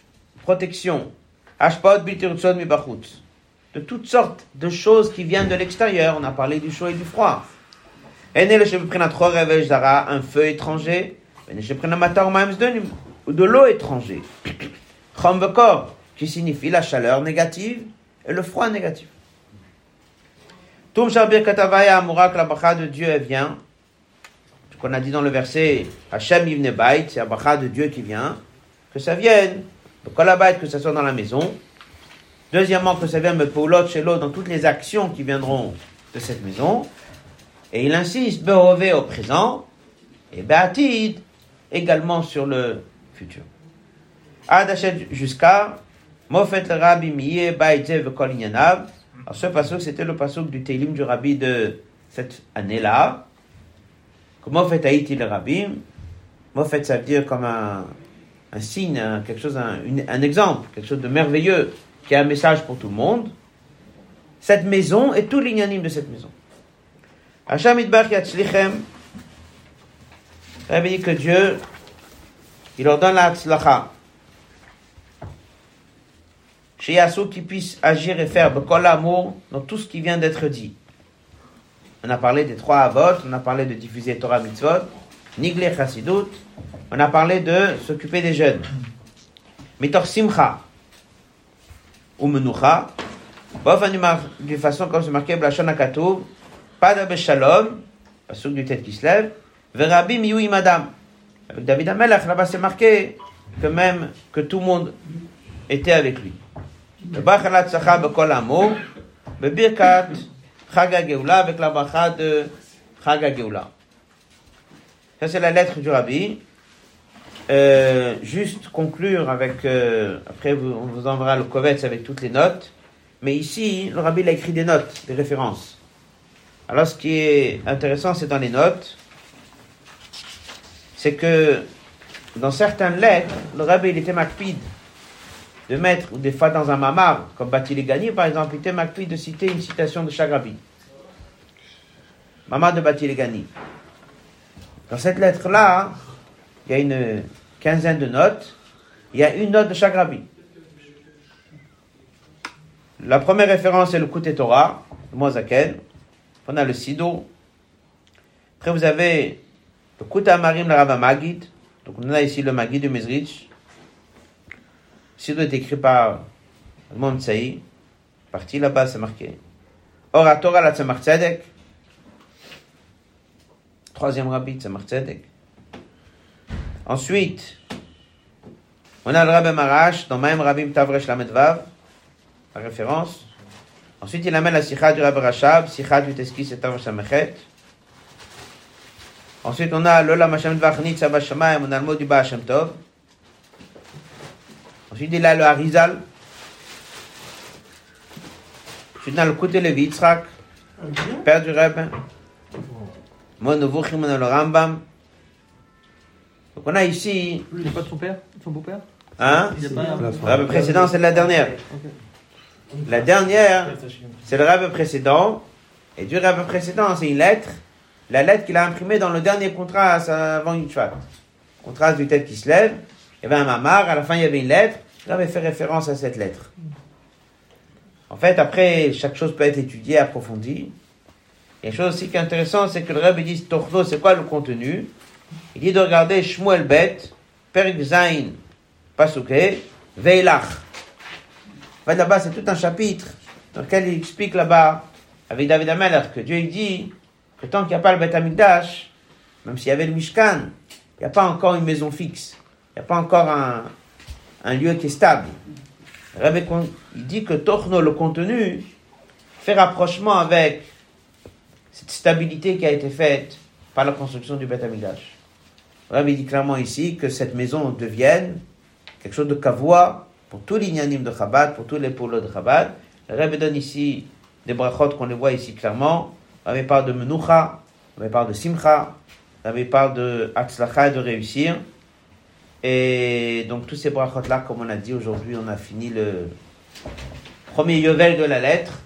protection, Ashpot Bitirutson Mibachut, de toutes sortes de choses qui viennent de l'extérieur. On a parlé du chaud et du froid. Un feu étranger, de l'eau Bekor, *coughs* qui signifie la chaleur négative et le froid négatif. Tum Shabir Katavaya Amurak, la de Dieu, elle vient qu'on a dit dans le verset Hachem Yivne Bait, c'est Abacha de Dieu qui vient, que ça vienne, le Kolabait, que ça soit dans la maison. Deuxièmement, que vienne me Poulot chez l'autre dans toutes les actions qui viendront de cette maison. Et il insiste, Behové au présent, et Beatid également sur le futur. Adachet jusqu'à Mofet le Rabbi Miye Baïtze Vekol Inyanav. Alors ce passage, c'était le passage du Télim du Rabbi de cette année-là. Fait Haïti le Rabbi Mofet, ça veut dire comme un, un signe, quelque chose, un, un exemple, quelque chose de merveilleux, qui a un message pour tout le monde. cette maison et tout l'ignanim de cette maison. Hacham Idbach Yatzlichem, dit que Dieu, il leur donne la tzlacha. Chez Yassou qui puisse agir et faire Bekol amour dans tout ce qui vient d'être dit. On a parlé des trois avot, on a parlé de diffuser Torah mitzvot, Nigle Chassidut, on a parlé de s'occuper des jeunes. Mitor Simcha ou Menucha, d'une façon comme c'est marqué Blachon Akatouv, Pada Beshalom, pasuk du tête qui se lève, Verabim Yui Madame. Avec David Amelach, là-bas c'est marqué que même que tout le monde était avec lui. Bachal Tzacha Bekol Amour, Bebirkat Chag HaGeula, avec la bracha de Chag HaGeula. Ça c'est la lettre du Rabbi. Euh, juste conclure avec, euh, après on vous enverra le Kovetz avec toutes les notes. Mais ici, le Rabbi a écrit des notes, des références. Alors ce qui est intéressant, c'est dans les notes, c'est que dans certaines lettres, le Rabbi il était macpide de mettre, ou des fois dans un mamar, comme Batilegani par exemple, il était macpide de citer une citation de chaque. Mamar de Batilegani. Dans cette lettre-là, il y a une quinzaine de notes. Il y a une note de chaque rabbi. La première référence est le Kouté Torah, le Mozaken. On a le Sido. Après, vous avez le Kouté Amarim, le Rabba Magid. Donc, on a ici le Magid de Mezrich. Le Sido est écrit par le Mont Tsaï. Partie là-bas, c'est marqué. Oratora la Tzemach Tzedek. Troisième rabbi, Tzemach Tzedek. Ensuite, on a le Rabbi Marash dans même Rabbi Tavresh Lamedvav, la référence. Ensuite, il amène la Sikha du Rabbi Rashab, Sikha du Teskis et Tavresh. Ensuite, on a le Lamasham Dvachnit Sabah Shamayim, on a le mot du Baal Shem Tov. Ensuite, il a le Harizal. Ensuite, on a le côté Levi Yitzhak, père du Rebbe. Mon Novuchim, on a le Rambam. Donc on a ici, Il n'y a pas de son père Son beau-père hein, le rabbi précédent, c'est la dernière. La dernière, c'est le rabbi précédent. Et du rabbi précédent, c'est une lettre. La lettre qu'il a imprimée dans le dernier contrat avant Yitzhak. Contrat du tête qui se lève. Il y avait un mamar, à la fin il y avait une lettre. Il avait fait référence à cette lettre. En fait, après, chaque chose peut être étudiée, approfondie. Et une chose aussi qui est intéressante, c'est que le rabbi dit, Tordo, c'est quoi le contenu? Il dit de regarder Shmuel Bet, Perik Zain, Pasuke, Veilach. Là-bas, c'est tout un chapitre dans lequel il explique là-bas, avec David Amelach, que Dieu dit que tant qu'il n'y a pas le Amikdash, même s'il y avait le Mishkan, il n'y a pas encore une maison fixe. Il n'y a pas encore un, un lieu qui est stable. Il dit que Torno, le contenu, fait rapprochement avec cette stabilité qui a été faite par la construction du Beth Amikdash. Rabbi dit clairement ici que cette maison devienne quelque chose de kavua pour tous les inyanim de Chabad, pour tous les polos de Chabad. Le Rabbi donne ici des brachot qu'on les voit ici clairement. Rabbi parle de menucha, Rabbi parle de simcha, Rabbi parle de atzlacha et de réussir. Et donc tous ces brachot là, comme on a dit aujourd'hui, on a fini le premier yovel de la lettre.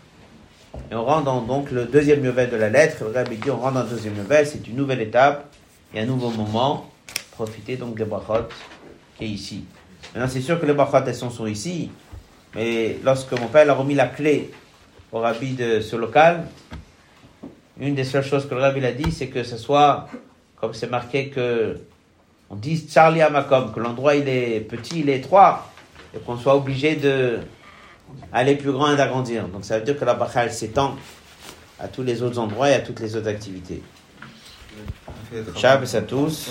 Et on rentre dans donc le deuxième yovel de la lettre. Le Rabbi dit on rentre dans le deuxième yovel, c'est une nouvelle étape et un nouveau moment. Profitez donc des brachot qui est ici. Maintenant, c'est sûr que les brachot, sont, sont ici. Mais lorsque mon père a remis la clé au rabbi de ce local, une des seules choses que le rabbi a dit, c'est que ce soit, comme c'est marqué que, on dise Charlie Amakom, que l'endroit il est petit, il est étroit, et qu'on soit obligé de aller plus grand et d'agrandir. Donc ça veut dire que la bracha, elle s'étend à tous les autres endroits et à toutes les autres activités. שאַבס שטוס